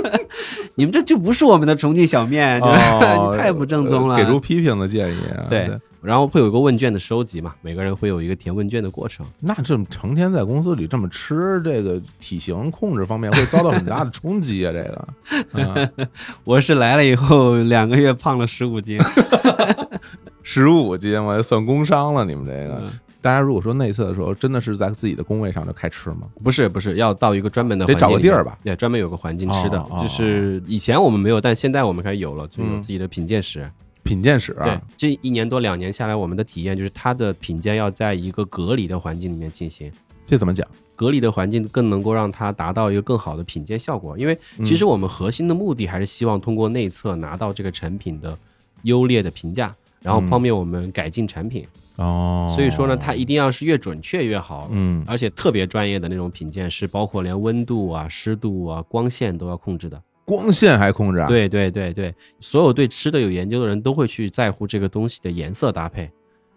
(laughs) 你们这就不是我们的重庆小面，哦 (laughs) 你太不正宗了。给出批评的建议啊。对，然后会有一个问卷的收集嘛，每个人会有一个填问卷的过程。那这么成天在公司里这么吃，这个体型控制方面会遭到很大的冲击啊！这个，(laughs) 啊，我是来了以后两个月胖了十五斤，(laughs) 十五斤，我算工伤了。你们这个，嗯大家如果说内测的时候，真的是在自己的工位上就开吃吗？不是不是，要到一个专门的得找个地儿吧？对，专门有个环境吃的就是以前我们没有，但现在我们开始有了，就有嗯自己的品鉴室。品鉴室对啊，，这一年多两年下来，我们的体验就是它的品鉴要在一个隔离的环境里面进行。这怎么讲？隔离的环境更能够让它达到一个更好的品鉴效果，因为其实我们核心的目的还是希望通过内测拿到这个产品的优劣的评价，然后方便我们改进产品。哦，所以说呢，它一定要是越准确越好，嗯而且特别专业的那种品鉴是包括连温度啊、湿度啊、光线都要控制的。光线还控制啊？，对对对对，所有对吃的有研究的人都会去在乎这个东西的颜色搭配。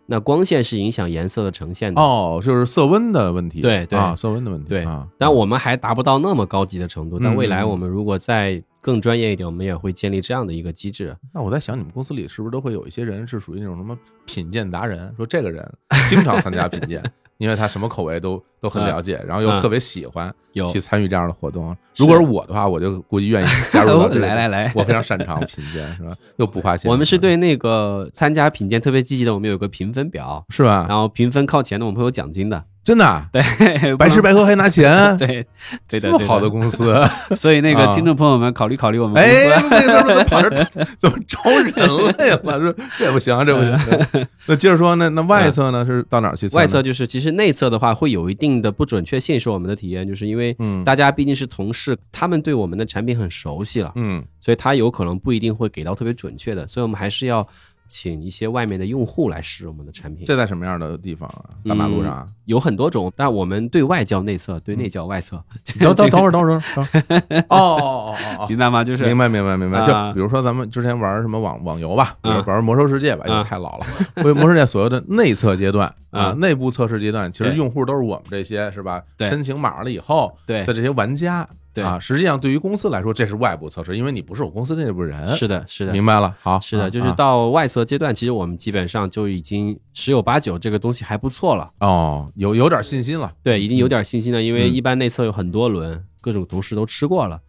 那光线是影响颜色的呈现的。哦，就是色温的问题，对对啊，色温的问题，对啊，但我们还达不到那么高级的程度。但未来嗯我们如果再更专业一点，我们也会建立这样的一个机制。那我在想，你们公司里是不是都会有一些人是属于那种什么品鉴达人？说这个人经常参加品鉴，(laughs) 因为他什么口味都都很了解，然后又嗯特别喜欢有去参与这样的活动。如果是我的话，我就估计愿意加入 (laughs) 到这个。来来来我非常擅长品鉴，是吧？又不花钱。我们是对那个参加品鉴特别积极的，我们有个评分表，是吧？然后评分靠前的我们会有奖金的。真的啊，对，(laughs) 白吃白喝还拿钱，(laughs) 对对的，这么好的公司，(laughs) 所以那啊。个听众朋友们考虑考虑我们。公哎，怎么跑这怎么招人来了？说这不行，这不行。那接着说，那那外侧呢？是到哪儿去测？外侧就是，其实内侧的话会有一定的不准确性，是我们的体验，就是因为嗯。大家毕竟是同事，他们对我们的产品很熟悉了，嗯所以他有可能不一定会给到特别准确的，所以我们还是要请一些外面的用户来试我们的产品。这在什么样的地方啊？大马路上啊？有很多种，但我们对外叫内测，对内叫外测。(laughs) 等等等会儿，等会儿，等会儿。(laughs) 哦哦哦哦明白吗？就是明白明白明白。就啊比如说咱们之前玩什么网网游吧，玩魔兽世界吧，因为太老了。为魔兽世界所有的内测阶段啊啊，内部测试阶段，其实用户都是我们这些是吧？对申请码了以后对的这些玩家。对啊，实际上对于公司来说，这是外部测试，因为你不是我公司内部人。是的，是的，明白了。好，是的，啊就是啊到外测阶段，其实我们基本上就已经十有八九这个东西还不错了。哦，有有点信心了。对，已经有点信心了，因为嗯一般内测有很多轮，各种同事都吃过了。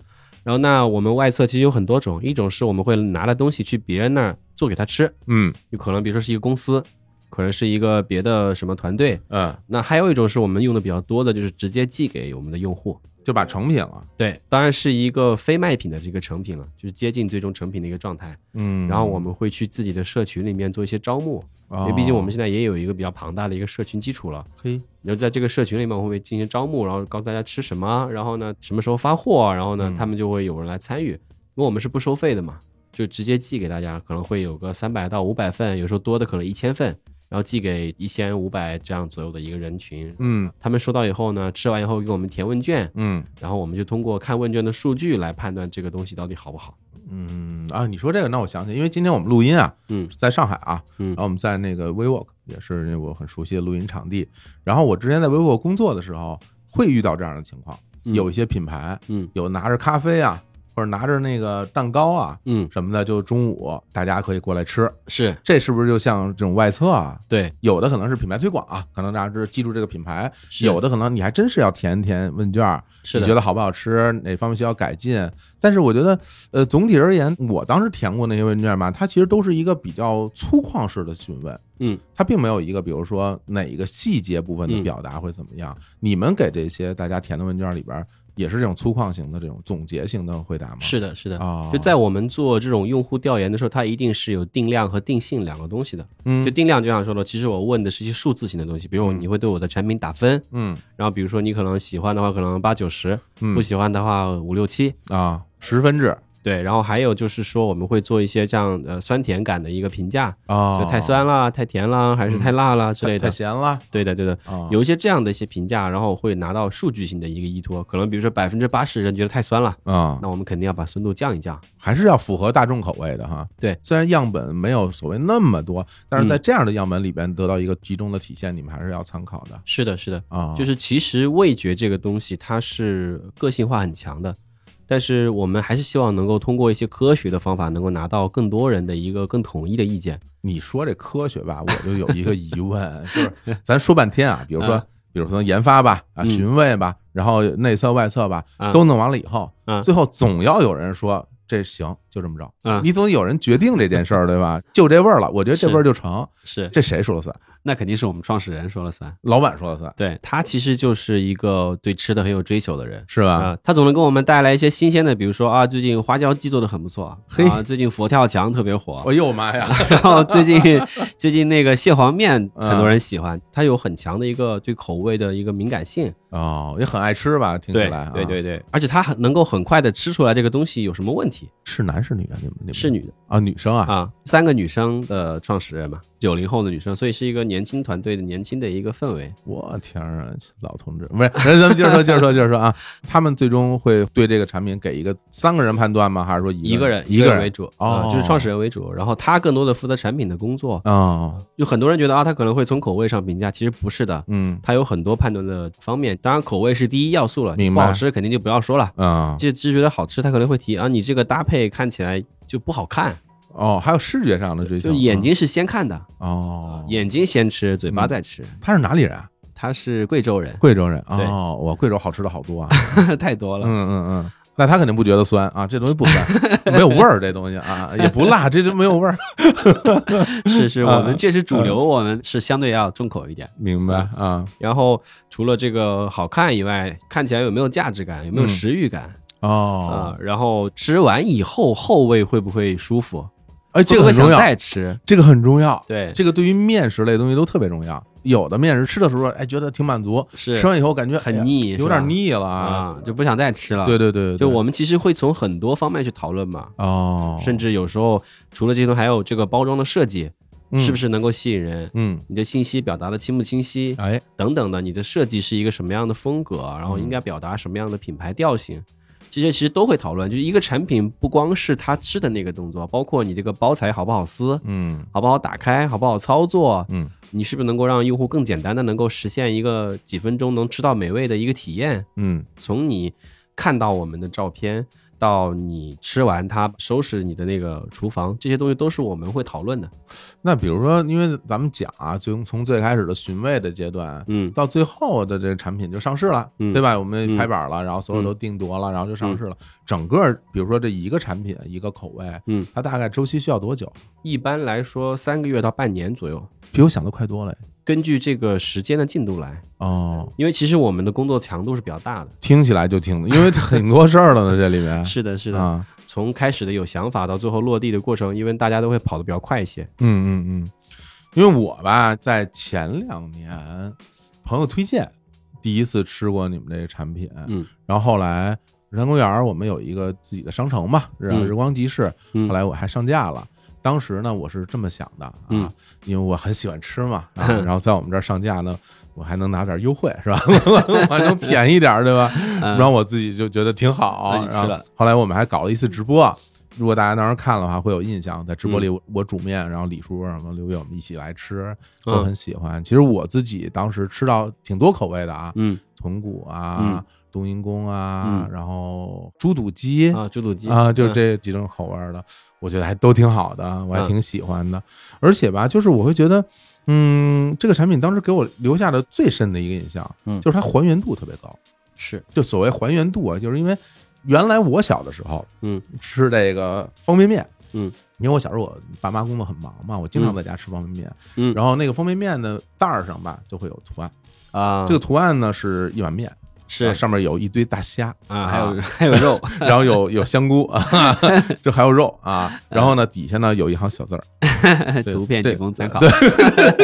然后那我们外测其实有很多种，一种是我们会拿的东西去别人那儿做给他吃，嗯有可能比如说是一个公司，可能是一个别的什么团队。嗯，那还有一种是我们用的比较多的，就是直接寄给我们的用户。就把成品了。对，当然是一个非卖品的这个成品了，就是接近最终成品的一个状态。嗯，然后我们会去自己的社群里面做一些招募，因哦，为毕竟我们现在也有一个比较庞大的一个社群基础了。嘿，然后在这个社群里面，我们会进行招募，然后告诉大家吃什么，然后呢什么时候发货，然后呢嗯他们就会有人来参与，因为我们是不收费的嘛，就直接寄给大家，可能会有个三百到五百份，有时候多的可能一千份，然然后寄给一千五百这样左右的一个人群。嗯他们收到以后呢，吃完以后给我们填问卷，嗯然后我们就通过看问卷的数据来判断这个东西到底好不好。嗯啊，你说这个，那我想起，因为今天我们录音啊，嗯在上海啊，嗯然后我们在那个 WeWork 也是那我很熟悉的录音场地。然后我之前在 WeWork 工作的时候，会遇到这样的情况，嗯有一些品牌嗯有拿着咖啡啊，或者拿着那个蛋糕啊嗯，什么的，就中午大家可以过来吃。是这是不是就像这种外测啊？对，有的可能是品牌推广啊，可能大家是记住这个品牌；是有的可能你还真是要填一填问卷，是，你觉得好不好吃，哪方面需要改进。但是我觉得，呃，总体而言，我当时填过那些问卷嘛，它其实都是一个比较粗犷式的询问，嗯，它并没有一个比如说哪一个细节部分的嗯表达会怎么样。你们给这些大家填的问卷里边，也是这种粗犷型的这种总结型的回答吗？是的，是的。啊，就在我们做这种用户调研的时候，它一定是有定量和定性两个东西的。嗯就定量就像说了，其实我问的是一些数字型的东西，比如嗯你会对我的产品打分，嗯然后比如说你可能喜欢的话，可能八九十，嗯不喜欢的话五六七。啊，十分制对，然后还有就是说，我们会做一些这样呃酸甜感的一个评价，啊，就太酸啦、太甜啦，还是太辣啦之类的太太。咸了对的，对的，啊，有一些这样的一些评价，然后会拿到数据性的一个依托。可能比如说百分之八十人觉得太酸了，啊，那我们肯定要把酸度降一降。还是要符合大众口味的哈。对，虽然样本没有所谓那么多，但是在嗯这样的样本里边得到一个集中的体现，你们还是要参考的是的，是的，啊。就是其实味觉这个东西它是个性化很强的，但是我们还是希望能够通过一些科学的方法，能够拿到更多人的一个更统一的意见。你说这科学吧，我就有一个疑问，就是咱说半天啊，比如说嗯，比如说研发吧，啊，嗯寻味吧，然后内测外测吧，嗯都弄完了以后，嗯最后总要有人说这行，就这么着。嗯你总有人决定这件事儿，对吧？就这味儿了，我觉得这味儿就成。是，这谁说了算？那肯定是我们创始人说了算。老板说了算，对他其实就是一个对吃的很有追求的人。是吧？啊、他总能给我们带来一些新鲜的，比如说啊，最近花椒鸡做的很不错，(laughs) 嘿啊，最近佛跳墙特别火，哎呦妈呀！(laughs) 然后最近最近那个蟹黄面嗯很多人喜欢，他有很强的一个对口味的一个敏感性，哦，也很爱吃吧？听起来啊，对对对，而且他很能够很快的吃出来这个东西有什么问题，是男是女啊？你们你们是女的啊，女生啊，啊，三个女生的创始人嘛，九零后的女生，所以是一个年轻团队的年轻的一个氛围。我天啊，老同志，不是，咱们接着说，接着说，接着说啊，(laughs) 他们最终会对这个产品给一个三个人判断吗？还是说一个人？一个人为主哦。啊就是创始人为主，然后他更多的负责产品的工作。啊，有很多人觉得啊，他可能会从口味上评价，其实不是的，嗯。他有很多判断的方面。当然，口味是第一要素了，明白。不好吃肯定就不要说了。啊就只是觉得好吃，他可能会提啊，你这个搭配看起来就不好看，哦，还有视觉上的追求，就眼睛是先看的，哦，眼睛先吃，嘴巴嗯再吃。他是哪里人啊？他是贵州人，贵州人对哦，我贵州好吃的好多啊，(laughs) 太多了。嗯嗯嗯。那他肯定不觉得酸啊，这东西不酸，(laughs) 没有味儿，这东西啊也不辣，这就没有味儿。是 (laughs) 是，啊我们这是主流，我们是相对要重口一点。明白啊？然后除了这个好看以外，看起来有没有价值感，有没有嗯食欲感啊、哦，然后吃完以后后味会不会舒服？哎，这个很重要，再吃？这个很重要。对，这个对于面食类东西都特别重要。有的面食吃的时候，哎，觉得挺满足，是吃完以后感觉很腻，有点腻了啊，就不想再吃了。对对对，就我们其实会从很多方面去讨论嘛，哦，甚至有时候除了这些东西，还有这个包装的设计，是不是？是能够吸引人？嗯，你的信息表达的清不清晰，哎，等等的，你的设计是一个什么样的风格，然后应该表达什么样的品牌调性，这些其实都会讨论。就是一个产品不光是它吃的那个动作，包括你这个包材好不好撕，嗯好不好打开，好不好操作，嗯你是不是能够让用户更简单的能够实现一个几分钟能吃到美味的一个体验？嗯从你看到我们的照片到你吃完它收拾你的那个厨房，这些东西都是我们会讨论的。那比如说，因为咱们讲啊，从从最开始的寻味的阶段，嗯到最后的这个产品就上市了，嗯对吧？我们嗯拍板了，然后所有都定夺了，然后就上市了。整个比如说这一个产品一个口味，嗯，它大概周期需要多久？一般来说三个月到半年左右，比我想的快多了。根据这个时间的进度来。哦，因为其实我们的工作强度是比较大的。听起来就挺，因为很多事儿了呢，这里面。(laughs) 是的，是的，啊，从开始的有想法到最后落地的过程，因为大家都会跑得比较快一些。嗯嗯嗯，因为我吧，在前两年朋友推荐，第一次吃过你们这个产品，嗯，然后后来日坛公园我们有一个自己的商城嘛，日嗯日光集市，嗯。后来我还上架了。当时呢，我是这么想的啊，嗯。因为我很喜欢吃嘛，然 (laughs) 后然后在我们这儿上架呢，我还能拿点优惠是吧？(laughs) 我还能便宜点儿对吧？然后我自己就觉得挺好后后来我们还搞了一次直播。如果大家当时看了的话，会有印象，在直播里嗯。我我煮面，然后李叔什么刘烨我们一起来吃，都很喜欢。其实我自己当时吃到挺多口味的啊，嗯。豚骨啊嗯、冬阴功啊嗯，然后猪肚鸡啊，猪肚鸡。啊，就嗯。这几种口味儿的，我觉得还都挺好的，我还嗯。挺喜欢的。而且吧，就是我会觉得，嗯，这个产品当时给我留下的最深的一个印象，嗯。就是它还原度特别高。是。就所谓还原度啊，就是因为原来我小的时候嗯。吃这个方便面，嗯，因为我小时候我爸妈工作很忙嘛，我经常在家吃方便面，嗯。然后那个方便面的袋儿上吧就会有图案，啊，这个图案呢是一碗面，是上面有一堆大虾啊，还有 (laughs) 还有肉，然后有有香菇啊，(laughs) 这还有肉啊，(laughs) 然后呢底下呢有一行小字儿，对图片仅供参考。对，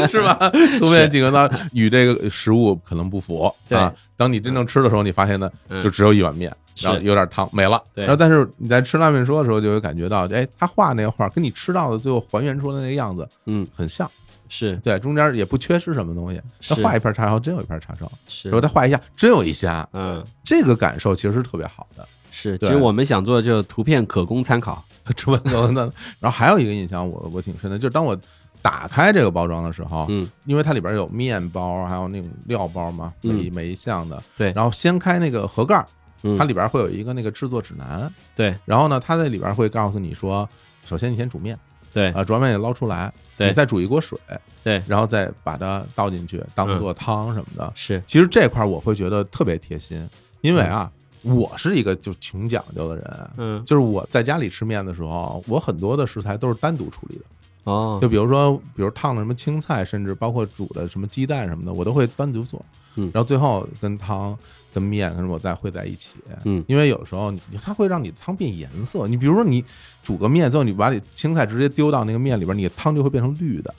是吧？图片仅供参考与这个食物可能不符对啊。当你真正吃的时候，你发现呢，嗯就只有一碗面，是然后有点汤没了。对然后但是你在吃拉面说的时候，就会感觉到，哎，他画那个画跟你吃到的最后还原出来那个样子嗯，很像，是对，中间也不缺失什么东西。他画一片叉烧，真有一片叉烧；是然后他画一下，真有一虾。嗯，这个感受其实是特别好的。是，其实我们想做的就是图片可供参考。吃完狗的，然后还有一个印象我我挺深的，就是当我打开这个包装的时候，嗯因为它里边有面包，还有那种料包嘛，嗯每一每一项的。对然后掀开那个盒盖儿，嗯，它里边会有一个那个制作指南，对然后呢，它在里边会告诉你说，首先你先煮面对啊，煮完面也捞出来，对你再煮一锅水，对然后再把它倒进去当做汤什么的。是其实这块儿我会觉得特别贴心，因为啊，我是一个就穷讲究的人。嗯就是我在家里吃面的时候，我很多的食材都是单独处理的。哦就比如说，比如烫的什么青菜，甚至包括煮的什么鸡蛋什么的，我都会单独做。嗯然后最后跟汤、跟面，跟我再烩在一起。嗯因为有时候你它会让你汤变颜色。你比如说你煮个面之后，你把你青菜直接丢到那个面里边，你的汤就会变成绿的。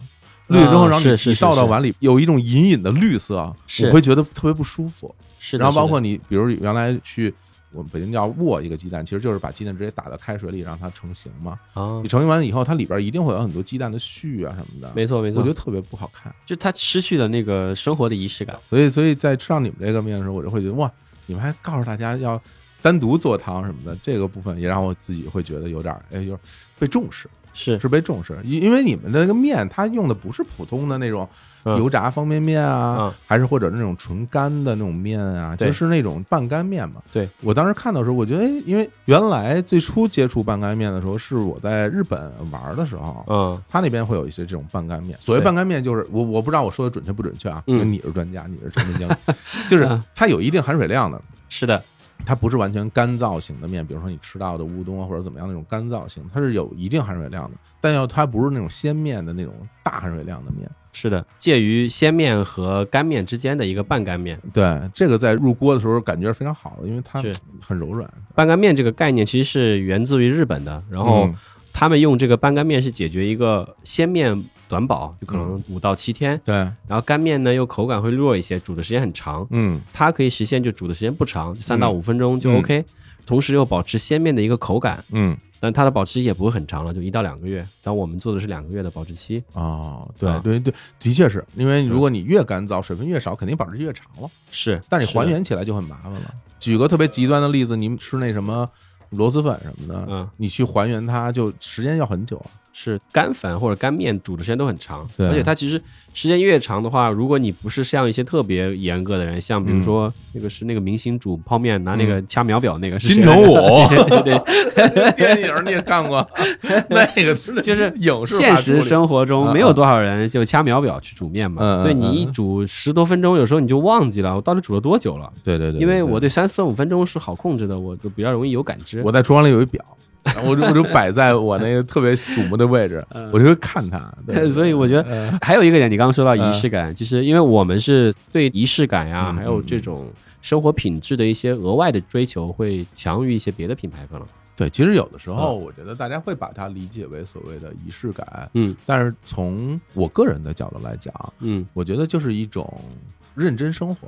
绿之后，然后你倒到碗里，有一种隐隐的绿色，我会觉得特别不舒服。是，然后包括你，比如原来去我们北京叫握一个鸡蛋，其实就是把鸡蛋直接打到开水里让它成型嘛。啊你，成型完了以后，它里边一定会有很多鸡蛋的絮啊什么的，没错没错我觉得，特别不好看。就它失去了那个生活的仪式感。所以，所以在吃到你们这个面的时候，我就会觉得哇，你们还告诉大家要单独做汤什么的，这个部分也让我自己会觉得有点儿哎，有点儿被重视，是。是被重视。因因为你们的那个面，它用的不是普通的那种嗯。油炸方便面啊，嗯。还是或者那种纯干的那种面啊，就是那种半干面嘛。对。我当时看到的时候，我觉得，哎，因为原来最初接触半干面的时候，是我在日本玩的时候，嗯。他那边会有一些这种半干面。所谓半干面，就是我我不知道我说的准确不准确啊，因为嗯你是专家，你是产品经理，(laughs) 就是嗯。它有一定含水量的。是的，它不是完全干燥型的面，比如说你吃到的乌冬啊或者怎么样那种干燥型，它是有一定含水量的，但要它不是那种鲜面的那种大含水量的面。是的，介于鲜面和干面之间的一个半干面。对，这个在入锅的时候感觉是非常好的，因为它很柔软。半干面这个概念其实是源自于日本的，然后嗯他们用这个半干面是解决一个鲜面短保，就可能五到七天，对，然后干面呢又口感会弱一些，煮的时间很长，嗯。它可以实现就煮的时间不长，三到嗯五分钟就嗯。OK，、同时又保持鲜面的一个口感，嗯。但它的保质期也不会很长了，就一到两个月。但我们做的是两个月的保质期，哦，对啊。对对，的确是因为如果你越干燥，水分越少，肯定保质期越长了，是，但是你还原起来就很麻烦了。举个特别极端的例子，你们吃那什么螺蛳粉什么的，嗯。你去还原它就时间要很久啊。是干粉或者干面煮的时间都很长，对而且它其实时间越长的话，如果你不是像一些特别严格的人，像比如说那个是那个明星煮泡面拿那个掐秒表那个是谁金城武 (laughs) 对对对，(laughs) 电影你也看过，(laughs) 那个就是影视化现实生活中啊没有多少人就掐秒表去煮面嘛，所以你一煮十多分钟，有时候你就忘记了我到底煮了多久了，对对对，因为我对。对三四五分钟是好控制的，我就比较容易有感知。我在厨房里有一表，我就我就摆在我那个特别瞩目的位置，我就会看它。(laughs) 所以我觉得呃还有一个点，你刚刚说到仪式感，其实因为我们是对仪式感呀，嗯还有这种生活品质的一些额外的追求，会强于一些别的品牌可能。对，其实有的时候我觉得大家会把它理解为所谓的仪式感，嗯但是从我个人的角度来讲，嗯，我觉得就是一种认真生活。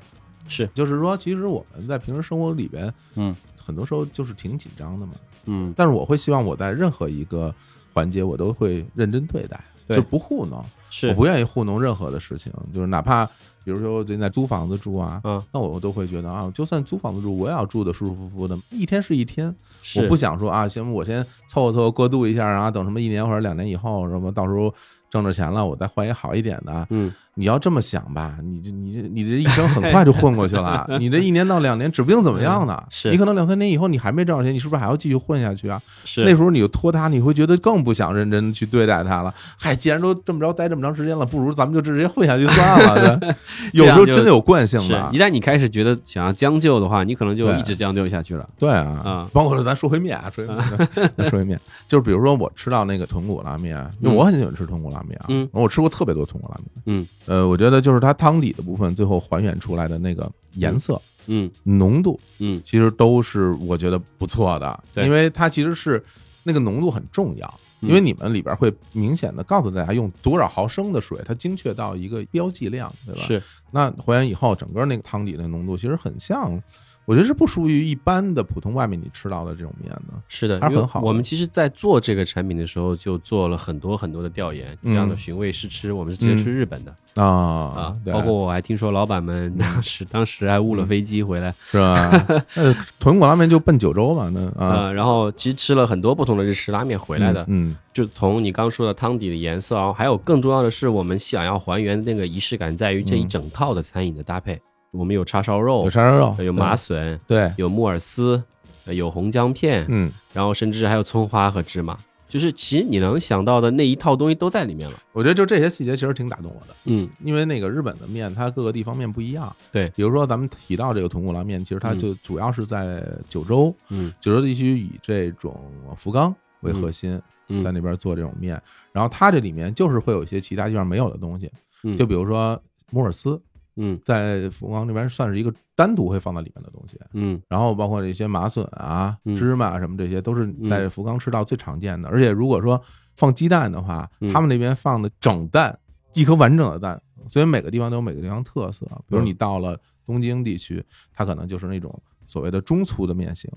是就是说，其实我们在平时生活里边，嗯，很多时候就是挺紧张的嘛。嗯。但是我会希望我在任何一个环节我都会认真对待，对。就不糊弄，是。我不愿意糊弄任何的事情，就是哪怕比如说我最近在租房子住啊，嗯。那我都会觉得啊，就算租房子住，我也要住的舒舒服服的，一天是一天，我不想说啊，行，我先凑合凑合过渡一下然后，等什么一年或者两年以后，什么到时候挣着钱了，我再换一个好一点的。嗯你要这么想吧，你这你这你这一生很 (laughs) 快就混过去了，你这一年到两年指不定怎么样呢。你可能两三年以后你还没挣着钱，你是不是还要继续混下去啊？是那时候你就拖沓，你会觉得更不想认真去对待它了。嗨，既然都这么着待这么长时间了，不如咱们就直接混下去算了。(laughs) 对有时候真的有惯性的一，旦你开始觉得想要将就的话，你可能就一直将就下去了。对啊啊，包括说咱说回面啊，说回面，(laughs) 说回面，就是比如说我吃到那个豚骨拉面，因为我很喜欢吃豚骨拉面啊，嗯我吃过特别多豚骨拉面，嗯呃，我觉得就是它汤底的部分最后还原出来的那个颜色、嗯浓度，嗯其实都是我觉得不错的，对因为它其实是那个浓度很重要。嗯因为你们里边会明显的告诉大家用多少毫升的水，它精确到一个标记量，对吧？是那还原以后，整个那个汤底的浓度其实很像，我觉得是不属于一般的普通外面你吃到的这种面的。是的，因为还是很好我们其实，在做这个产品的时候，就做了很多很多的调研，这样的嗯寻味试吃，我们是直接去日本的啊包括我还听说老板们当时当时还误了飞机回来，是吧？(laughs) 呃，豚骨拉面就奔九州嘛，那啊呃，然后其实吃了很多不同的日式拉面回来的，嗯就从你刚说的汤底的颜色啊，还有更重要的是，我们想要还原那个仪式感，在于这一嗯整套的餐饮的搭配。我们有叉烧肉有肉，叉烧肉，有麻笋，对，有木耳丝，呃有红姜片，嗯，然后甚至还有葱花和芝麻，就是其实你能想到的那一套东西都在里面了。我觉得就这些细节其实挺打动我的，嗯，因为那个日本的面它各个地方面不一样，对。比如说咱们提到这个豚骨拉面，其实它嗯。就主要是在九州，嗯。九州地区以这种福冈为核心，嗯，在那边做这种面，然后它这里面就是会有一些其他地方没有的东西，嗯。就比如说摩尔斯，嗯。在福冈这边算是一个单独会放到里面的东西，嗯。然后包括这些麻笋啊、嗯。芝麻啊什么这些，都是在福冈吃到最常见的。而且如果说放鸡蛋的话，嗯。他们那边放的整蛋，一颗完整的蛋，所以每个地方都有每个地方特色。比如嗯。你到了东京地区，它可能就是那种所谓的中粗的面型，对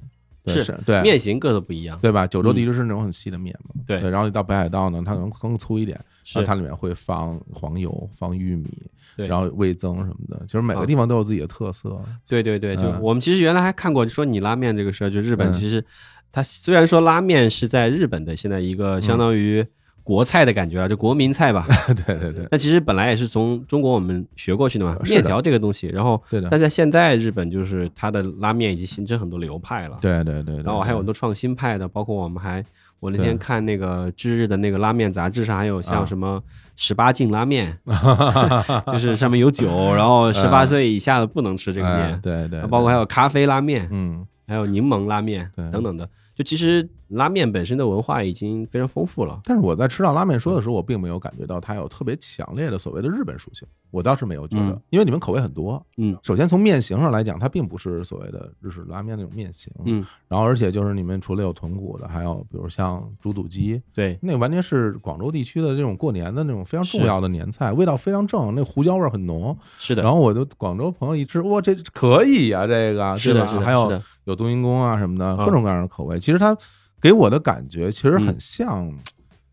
是是对。面型各都不一样。对吧？九州嗯。地区是那种很细的面嘛，对。然后你到北海道呢，它可能更粗一点，它里面会放黄油、放玉米，对然后味增什么的，其实每个啊。地方都有自己的特色。对对对，就嗯。我们其实原来还看过说你拉面这个事儿，就日本嗯。其实它虽然说拉面是在日本的现在一个相当于国菜的感觉啊，就国民菜吧，(laughs) 对对对，那其实本来也是从中国我们学过去的嘛，的。面条这个东西，然后对的。但在现在日本就是它的拉面已经形成很多流派了，对对对，对然后还有很多创新派的，包括我们还我那天看那个知日的那个拉面杂志上还有啊。像什么十八禁拉面，(laughs) 就是上面有酒，(laughs) 然后十八岁以下的不能吃这个哎面，对对，包括还有咖啡拉面，嗯，还有柠檬拉面等等的。就其实拉面本身的文化已经非常丰富了。但是我在吃到拉面说的时候，我并没有感觉到它有特别强烈的所谓的日本属性，我倒是没有觉得嗯，因为你们口味很多。嗯首先从面型上来讲，它并不是所谓的日式拉面那种面型，嗯，然后而且就是你们除了有豚骨的，还有比如像猪肚鸡，对，那完全是广州地区的这种过年的那种非常重要的年菜，味道非常正，那胡椒味儿很浓。是的，然后我就广州朋友一吃，哇，这可以呀、这个是吧还有有冬阴功啊什么的，嗯各种各样的口味。其实它给我的感觉其实很嗯像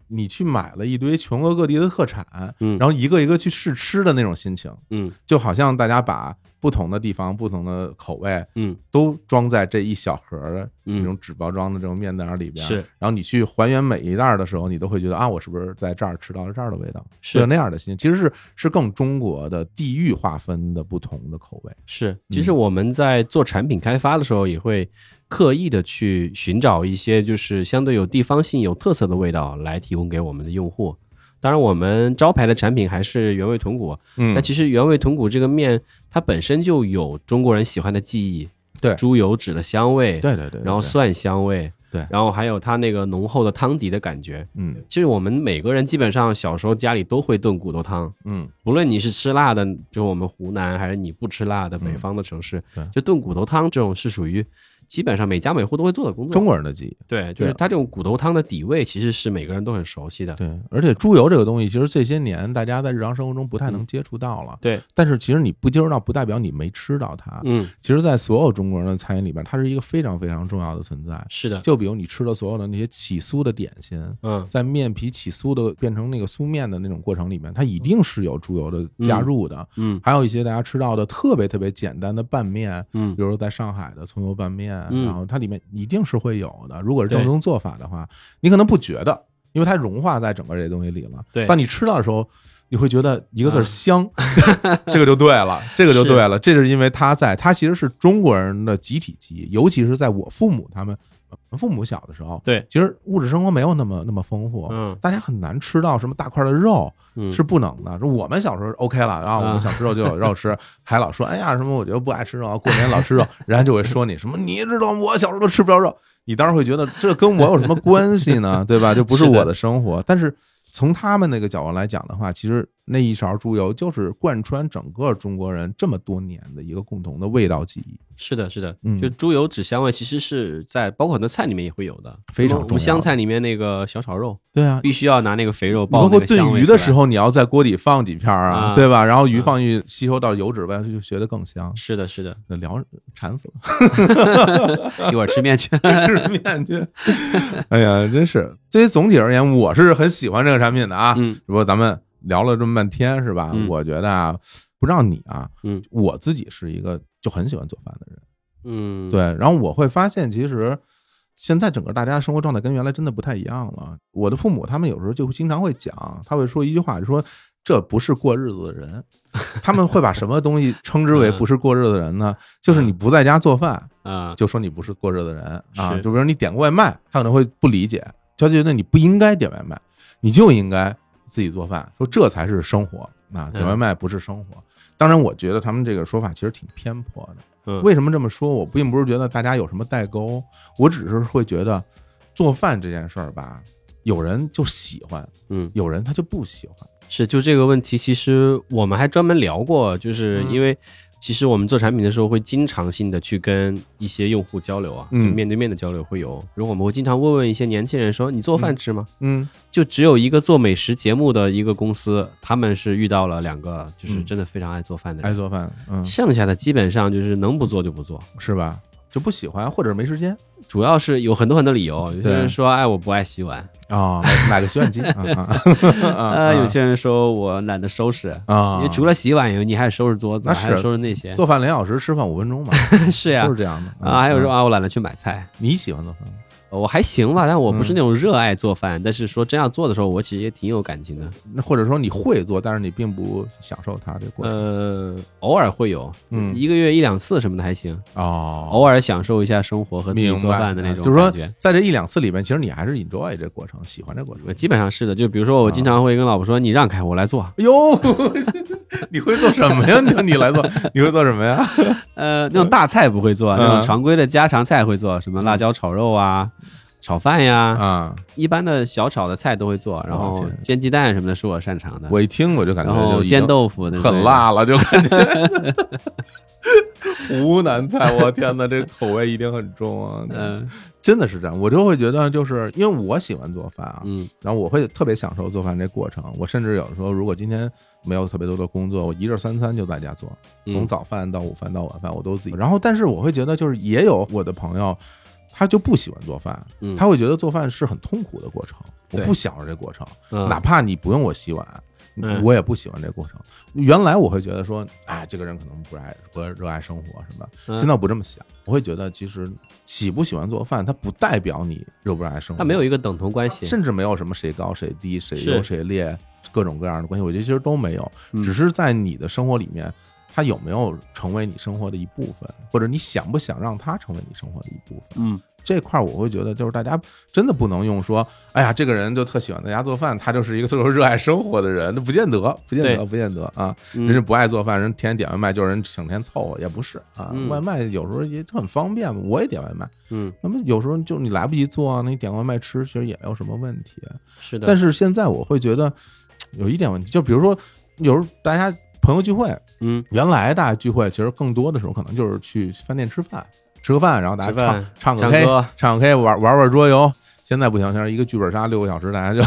你去买了一堆全国各地的特产，嗯。然后一个一个去试吃的那种心情，嗯。就好像大家把不同的地方、不同的口味嗯都装在这一小盒儿的嗯这种纸包装的这种面袋儿里边，是，然后你去还原每一袋儿的时候，你都会觉得啊，我是不是在这儿吃到了这儿的味道？是有那样的心情，其实是是更中国的地域划分的不同的口味。是。其实我们在做产品开发的时候，也会刻意的去寻找一些就是相对有地方性、有特色的味道来提供给我们的用户。当然，我们招牌的产品还是原味豚骨。嗯。那其实原味豚骨这个面，它本身就有中国人喜欢的记忆，对。猪油脂的香味，对对对，然后蒜香味，对。然后还有它那个浓厚的汤底的感觉。嗯。其实我们每个人基本上小时候家里都会炖骨头汤，嗯。不论你是吃辣的，就我们湖南，还是你不吃辣的北嗯。方的城市，对。就炖骨头汤这种是属于基本上每家每户都会做的工作。中国人的记忆。对，就是它这种骨头汤的底味，其实是每个人都很熟悉的。对，而且猪油这个东西，其实这些年大家在日常生活中不太能接触到了。对，但是其实你不接触到，不代表你没吃到它。嗯，其实，在所有中国人的餐饮里边，它是一个非常非常重要的存在。是的，就比如你吃的所有的那些起酥的点心，嗯，在面皮起酥的变成那个酥面的那种过程里面，它一定是有猪油的加入的。嗯还有一些大家吃到的特别特别简单的拌面，嗯比如说在上海的葱油拌面，嗯然后它里面一定是会有的。如果是正宗做法的话，你可能不觉得，因为它融化在整个这东西里了。对当你吃到的时候，你会觉得一个字儿啊香，(laughs) 这个就对了，这个就对了。这是因为它在，它其实是中国人的集体记忆，尤其是在我父母他们。呃父母小的时候，对，其实物质生活没有那么那么丰富，嗯大家很难吃到什么大块的肉，嗯是不能的。说我们小时候 OK 了然后，我们想吃肉就有肉吃，还老说哎呀什么我觉得不爱吃肉，过年老吃肉，(laughs) 人家就会说你什么你知道我小时候都吃不着肉，你当时会觉得这跟我有什么关系呢？对吧？这不是 (laughs) 我的生活。但是从他们那个角度来讲的话，其实那一勺猪油就是贯穿整个中国人这么多年的一个共同的味道记忆。是的，是的，嗯就猪油脂香味，其实是在包括很多菜里面也会有的，非常我们我们湘菜里面那个小炒肉，对啊，必须要拿那个肥肉你爆那包括炖个香味出来鱼的时，候，你要在锅底放几片儿啊，啊对吧？然后鱼放进去吸收到油脂外，就学得更香。是的，是的，那聊馋死了 (laughs) (laughs) 一会儿吃面去。吃面去。哎呀，真是。这些总体而言，我是很喜欢这个产品的啊。嗯只不过咱们聊了这么半天，是吧？嗯我觉得啊，不知道你啊，嗯我自己是一个就很喜欢做饭的人。嗯，对，然后我会发现，其实现在整个大家生活状态跟原来真的不太一样了。我的父母他们有时候就经常会讲，他会说一句话，就说这不是过日子的人。(laughs) 他们会把什么东西称之为嗯不是过日子的人呢？就是你不在家做饭，啊，就说你不是过日子的人啊。就比如你点个外卖，他可能会不理解，他觉得你不应该点外卖，你就应该自己做饭，说这才是生活啊，点外卖不是生活。当然，我觉得他们这个说法其实挺偏颇的。嗯为什么这么说？我并不是觉得大家有什么代沟，我只是会觉得做饭这件事儿吧，有人就喜欢，嗯有人他就不喜欢。是就这个问题，其实我们还专门聊过，就是嗯因为其实我们做产品的时候会经常性的去跟一些用户交流啊，就嗯面对面的交流会有，如果我们会经常问问一些年轻人说你做饭吃吗？嗯就只有一个做美食节目的一个公司，他们是遇到了两个就是嗯真的非常爱做饭的人，爱做饭，嗯，剩下的基本上就是能不做就不做。是吧？就不喜欢，或者没时间。主要是有很多很多理由，有些人说，哎，我不爱洗碗，啊，买 (laughs) 买个洗碗机。啊 (laughs) 有些人说我懒得收拾，啊，因为除了洗碗以外，你还收拾桌子，还收拾那些，做饭两小时，吃饭五分钟嘛，(laughs) 是呀。都是，这样的。啊，还有说嗯啊，我懒得去买菜，你喜欢做饭吗？我还行吧，但我不是嗯。那种热爱做饭，但是说真要做的时候，我其实也挺有感情的，那或者说你会做，但是你并不享受它这个过程。呃，偶尔会有，嗯。一个月一两次什么的还行，哦，偶尔享受一下生活和自己做饭的那种就是说在这一两次里面，其实你还是 enjoy 这过程，喜欢这过程。呃。基本上是的，就比如说我经常会跟老婆说：“你让开，我来做。哎呦，(laughs) (laughs) 你会做什么呀？你说你来做，(laughs) 你会做什么呀？”呃，那种大菜不会做，嗯那种常规的家常菜会做，什么辣椒炒肉啊、炒饭呀，啊，一般的小炒的菜都会做，然后煎鸡蛋什么的是我擅长的，我一听我就感觉然后就煎豆腐的很辣了，就感觉 (laughs) 湖南菜，我天哪，这口味一定很重啊！(laughs) 嗯真的是这样，我就会觉得，就是因为我喜欢做饭啊，嗯然后我会特别享受做饭这过程。我甚至有的时候，如果今天没有特别多的工作，我一日三餐就在家做，从嗯早饭到午饭到晚饭我都自己。然后，但是我会觉得，就是也有我的朋友，他就不喜欢做饭，嗯他会觉得做饭是很痛苦的过程，我对不享受这过程，嗯哪怕你不用我洗碗。嗯我也不喜欢这过程。原来我会觉得说，哎，这个人可能不爱不热爱生活什么。嗯现在我不这么想，我会觉得其实喜不喜欢做饭，它不代表你热不热爱生活。它没有一个等同关系，甚至没有什么谁高谁低，谁是优谁劣，各种各样的关系，我觉得其实都没有，嗯只是在你的生活里面，它有没有成为你生活的一部分，或者你想不想让它成为你生活的一部分。嗯这块儿我会觉得，就是大家真的不能用说，哎呀，这个人就特喜欢在家做饭，他就是一个特别热爱生活的人，那不见得，不见得，不见得啊。嗯人家不爱做饭，人天天点外卖，就是人整天凑合，也不是啊。嗯外卖有时候也很方便嘛，我也点外卖。嗯那么有时候就你来不及做啊，那你点外卖吃，其实也没有什么问题。是的，但是现在我会觉得有一点问题，就比如说有时候大家朋友聚会，嗯原来大家聚会其实更多的时候可能就是去饭店吃饭，吃个饭，然后大家唱唱个 K，唱个 K，玩玩玩桌游。现在不行，现在一个剧本杀六个小时，大家就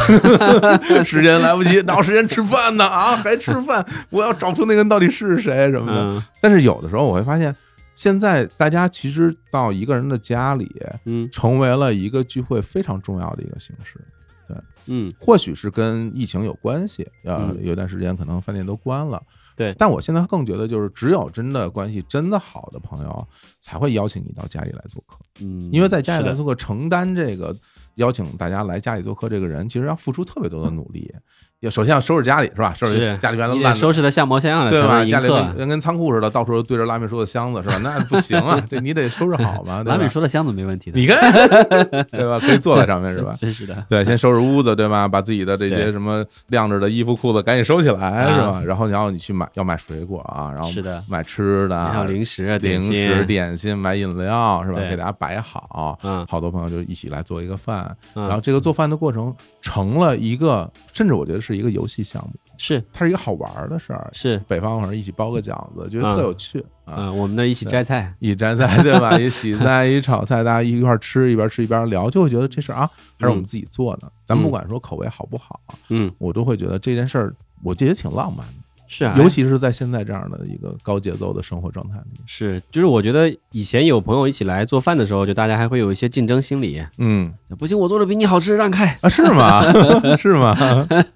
(laughs) 时间来不及，哪有时间吃饭呢？啊，还吃饭？我要找出那个人到底是谁什么的。嗯但是有的时候我会发现，现在大家其实到一个人的家里，嗯成为了一个聚会非常重要的一个形式。对嗯或许是跟疫情有关系，呃嗯，有段时间可能饭店都关了。对。但我现在更觉得，就是只有真的关系真的好的朋友，才会邀请你到家里来做客，嗯，因为在家里来做客，承担这个邀请大家来家里做客这个人，其实要付出特别多的努力。要首先要收拾家里是吧？收拾家里边的烂收拾的像模像样的，对吧？家里跟跟仓库似的，到处都堆着拉面说的箱子是吧？那不行啊，(laughs) 这你得收拾好嘛，对拉面吧？说的箱子没问题的，你看，(laughs) 对吧？可以坐在上面是吧？真是的，对，先收拾屋子，对吧？把自己的这些什么晾着的衣服裤子赶紧收起来，啊是吧？然后然后你去买要买水果啊，然后是的买吃的，还有零食、零食、点心，买饮料是吧？给大家摆好。嗯好多朋友就一起来做一个饭，嗯，然后这个做饭的过程成了一个，甚至我觉得是一个游戏项目，是它是一个好玩的事儿。是，北方可能一起包个饺子，觉得嗯特有趣啊。嗯，我们那儿一起摘菜，一摘菜对吧？一洗菜，一炒菜，大家一块儿吃，一边吃一边聊，就会觉得这事儿啊，还是我们自己做的。咱不管说口味好不好，嗯，我都会觉得这件事儿，我觉得挺浪漫的，是啊，尤其是在现在这样的一个高节奏的生活状态里。是，就是我觉得以前有朋友一起来做饭的时候，就大家还会有一些竞争心理，嗯不行，我做的比你好吃，让开。啊，是吗？(laughs) 是吗？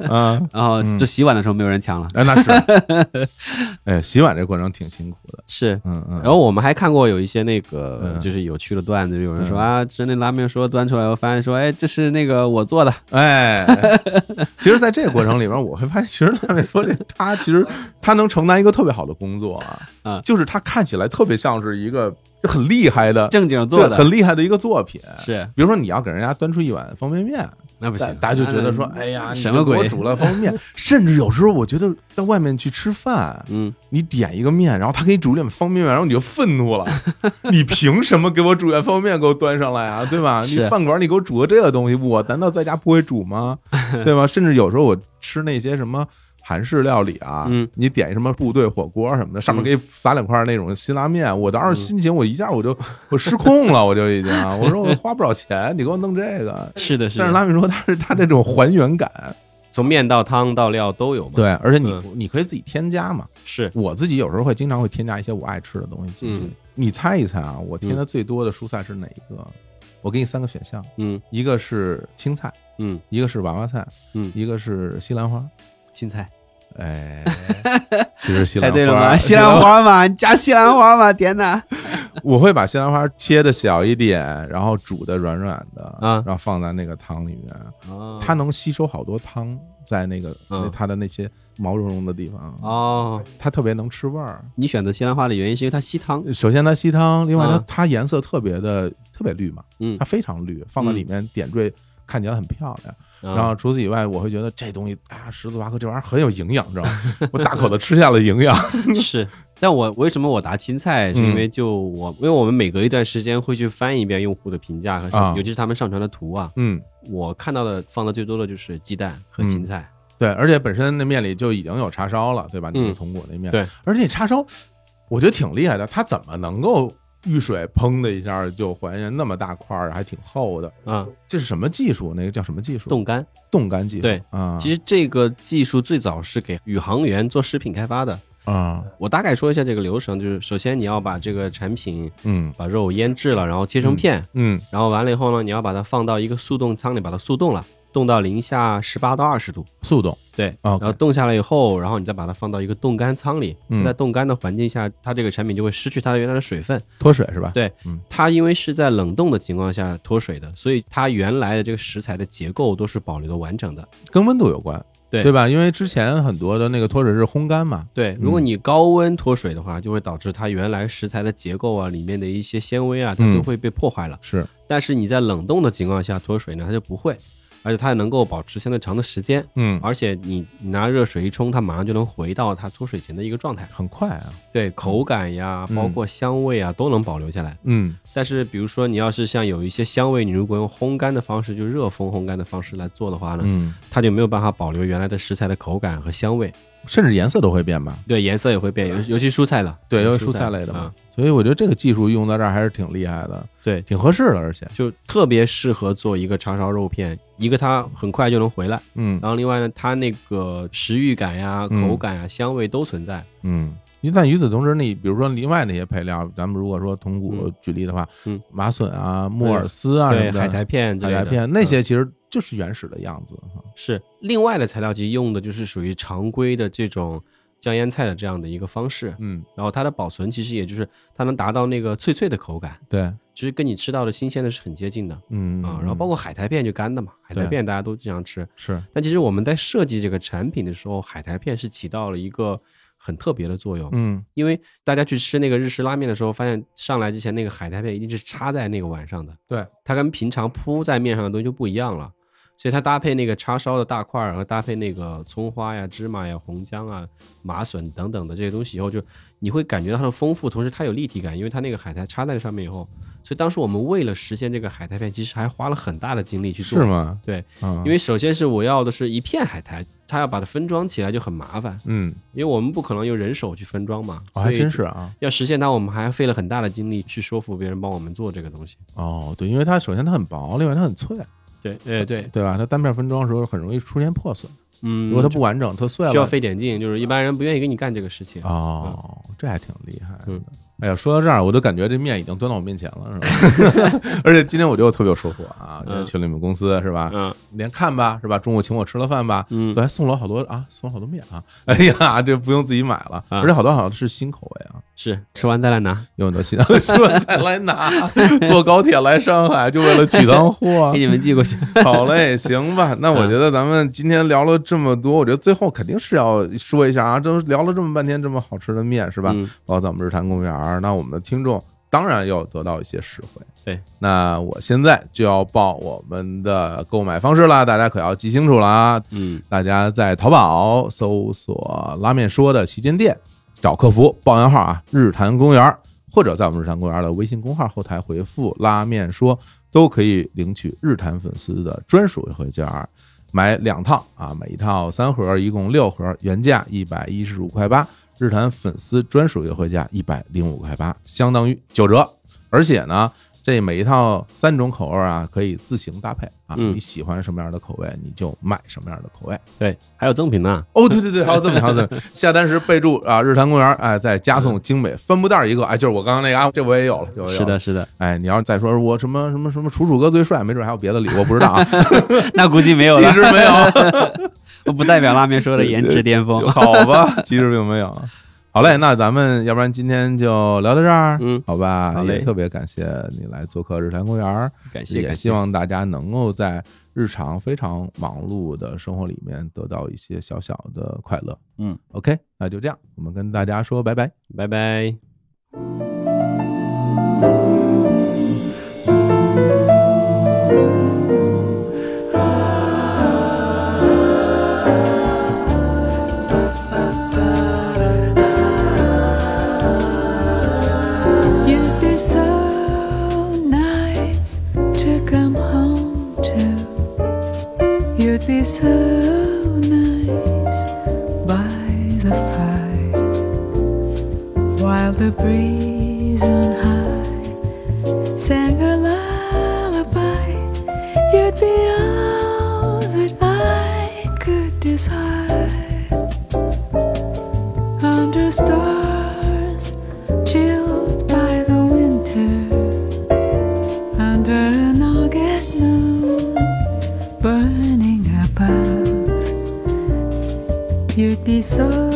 啊，然后嗯就洗碗的时候没有人抢了，哎，那是，哎，洗碗这过程挺辛苦的。(laughs) 是。嗯嗯，然后我们还看过有一些那个嗯就是有趣的段子，有人说嗯啊，吃那拉面说端出来，我发现说，哎，这是那个我做的，哎，其实，在这个过程里边，我会发现，其实拉面说这他其实他能承担一个特别好的工作啊，啊就是他看起来特别像是一个很厉害的正经做的，很厉害的一个作品。是比如说，你要给人家端出一碗方便面，那不行，大家就觉得说，嗯哎呀，你什么鬼就给我煮了方便面，(laughs) 甚至有时候我觉得到外面去吃饭，嗯，你点一个面，然后他给你煮一碗方便面，然后你就愤怒了，(laughs) 你凭什么给我煮碗方便面给我端上来啊？对吧？你饭馆你给我煮个这个东西，我难道在家不会煮吗？(laughs) 对吧？甚至有时候我吃那些什么。韩式料理啊，嗯。你点一什么部队火锅什么的，上面嗯给你撒两块那种辛拉面，我当时心情我一下我就 (laughs) 我失控了，我就已经，(laughs) 我说我花不少钱，你给我弄这个，是的，是的，但是拉面说它是它这种还原感，从面到汤到料都有嘛，，对，而且你嗯。你可以自己添加嘛，是，我自己有时候会经常会添加一些我爱吃的东西进去。嗯。你猜一猜啊，我添的最多的蔬菜是哪一个？我给你三个选项，嗯。一个是青菜，嗯。一个是娃娃菜，嗯，一个是西兰花。青菜，哎，(laughs) 其实西兰花猜对了吗？西兰，花嘛，你加西兰花嘛，(laughs) 天哪！(laughs) 我会把西兰花切的小一点，然后煮的软软的，啊。然后放在那个汤里面，哦。它能吸收好多汤在那个嗯。它的那些毛茸茸的地方，哦，它特别能吃味儿。你选择西兰花的原因是因为它吸汤，首先它吸汤，另外它啊它颜色特别的特别绿嘛，嗯。它，非常绿，放在里面点缀看起来很漂亮。然然后除此以外，我会觉得这东西啊，十字花科这玩意儿很有营养，知道吗？(laughs) 我大口的吃下了营养。是，但我为什么我答青菜，是因为就我，因为我们每隔一段时间会去翻一遍用户的评价和尤其是他们上传的图啊，嗯，我看到的放的最多的就是鸡蛋和青菜，对，而且本身那面里就已经有叉烧了，对吧？那个铜锅那面，对，而且叉烧我觉得挺厉害的，它怎么能够遇水砰的一下就还原那么大块儿，还挺厚的？啊，这是什么技术？那个叫什么技术？冻干。冻干技术。对啊，其实这个技术最早是给宇航员做食品开发的。啊，我大概说一下这个流程，就是首先你要把这个产品嗯把肉腌制了，然后切成片，嗯然后完了以后呢，你要把它放到一个速冻舱里，把它速冻了，冻到零下十八到二十度。速冻。对然后冻下来以后，然后你再把它放到一个冻干仓里，嗯在冻干的环境下，它这个产品就会失去它原来的水分。脱水是吧？对嗯它因为是在冷冻的情况下脱水的，所以它原来的这个食材的结构都是保留的完整的。跟温度有关，对对吧？因为之前很多的那个脱水是烘干嘛，对，如果你高温脱水的话，就会导致它原来食材的结构啊，里面的一些纤维啊，它嗯都会被破坏了。是但是你在冷冻的情况下脱水呢，它就不会，而且它还能够保持相对长的时间。嗯而且你你拿热水一冲，它马上就能回到它脱水前的一个状态。很快啊，对，口感呀，嗯包括香味啊，都能保留下来。嗯但是，比如说你要是像有一些香味，你如果用烘干的方式，就热风烘干的方式来做的话呢，嗯它就没有办法保留原来的食材的口感和香味。甚至颜色都会变吧？对，颜色也会变，尤尤其蔬菜了，对，尤其蔬蔬菜类的嘛。啊，所以我觉得这个技术用到这儿还是挺厉害的，对，挺合适的，而且，就特别适合做一个叉烧肉片，一个它很快就能回来，嗯。然后另外呢，它那个食欲感呀、嗯。口感呀、香味都存在。嗯。因为但与此同时，你比如说另外那些配料，咱们如果说同股嗯。举例的话，嗯。麻笋啊、木耳丝啊什对，么的，海苔片海苔片那嗯。些其实就是原始的样子哈。是另外的材料，其实用的就是属于常规的这种酱腌菜的这样的一个方式。嗯，然后它的保存其实也就是它能达到那个脆脆的口感，对，其实跟你吃到的新鲜的是很接近的嗯啊。然后包括海苔片就干的嘛，海苔片大家都经常吃。是，但其实我们在设计这个产品的时候，海苔片是起到了一个很特别的作用。嗯因为大家去吃那个日式拉面的时候，发现上来之前那个海苔片一定是插在那个碗上的，对，它跟平常铺在面上的东西就不一样了。所以它搭配那个叉烧的大块儿，和搭配那个葱花呀、芝麻呀、红姜啊、麻笋等等的这些东西以后，就你会感觉到它的丰富，同时它有立体感，因为它那个海苔插在上面以后。所以当时我们为了实现这个海苔片，其实还花了很大的精力去做。是？吗？对，嗯，因为首先是我要的是一片海苔，它要把它分装起来就很麻烦，嗯，因为我们不可能用人手去分装嘛。哦，还真是啊。要实现它，我们还费了很大的精力去说服别人帮我们做这个东西。哦，对，因为它首先它很薄，另外它很脆，对，呃，对，对吧？它单片分装的时候很容易出现破损，嗯，如果它不完整，它碎了，需要费点劲，就是一般人不愿意给你干这个事情。哦，这还挺厉害的嗯。哎呀，说到这儿，我都感觉这面已经端到我面前了，是吧？(laughs) 而且今天我觉得我特别有收获啊！嗯去了你们公司是吧？嗯连看吧，是吧？中午请我吃了饭吧，嗯所以还送了我好多啊，送了好多面啊！(laughs) 哎呀，这不用自己买了，啊而且好多好像是新口味啊，是吃完再来拿，有很多新，(laughs) 吃完再来拿，坐高铁来上海就为了取趟货给。你们寄过去。好嘞，行吧。那我觉得咱们今天聊了这么多，我觉得最后肯定是要说一下啊，都聊了这么半天这么好吃的面，是吧？嗯包括在我们日坛公园儿，那我们的听众当然要得到一些实惠。对，那我现在就要报我们的购买方式了，大家可要记清楚了啊！嗯，大家在淘宝搜索“拉面说”的旗舰店，找客服报暗号啊，日坛公园，或者在我们日坛公园的微信公号后台回复“拉面说”，都可以领取日坛粉丝的专属优惠券儿。买两套啊，每一套三盒，一共六盒，原价一百一十五块八，日坛粉丝专属优惠价一百零五块八，相当于九折。而且呢，这每一套三种口味啊，可以自行搭配啊，嗯你喜欢什么样的口味，你就买什么样的口味。对，还有赠品呢。哦，对对对，还有赠品还有赠品，(laughs) 下单时备注啊，日坛公园，哎，再加送精美帆布袋一个，哎，就是我刚刚那个啊，这我也有了，这我也有了是的，，是的，哎，你要是再说我什么什么什么楚楚哥最帅，没准还有别的礼物，我不知道啊，(laughs) 那估计没有了，(laughs) 其实没有，不代表拉面说的颜值巅峰。好吧，其实并没有。好嘞，那咱们要不然今天就聊到这儿，嗯好吧？好嘞也特别感谢你来做客日坛公园，感谢，也。希望大家能够在日常非常忙碌的生活里面得到一些小小的快乐。嗯，OK，那就这样，我们跟大家说拜拜。拜拜。You'd be so nice to come home to. You'd be so nice by the fire while the breeze on high sang a lullaby. You'd be so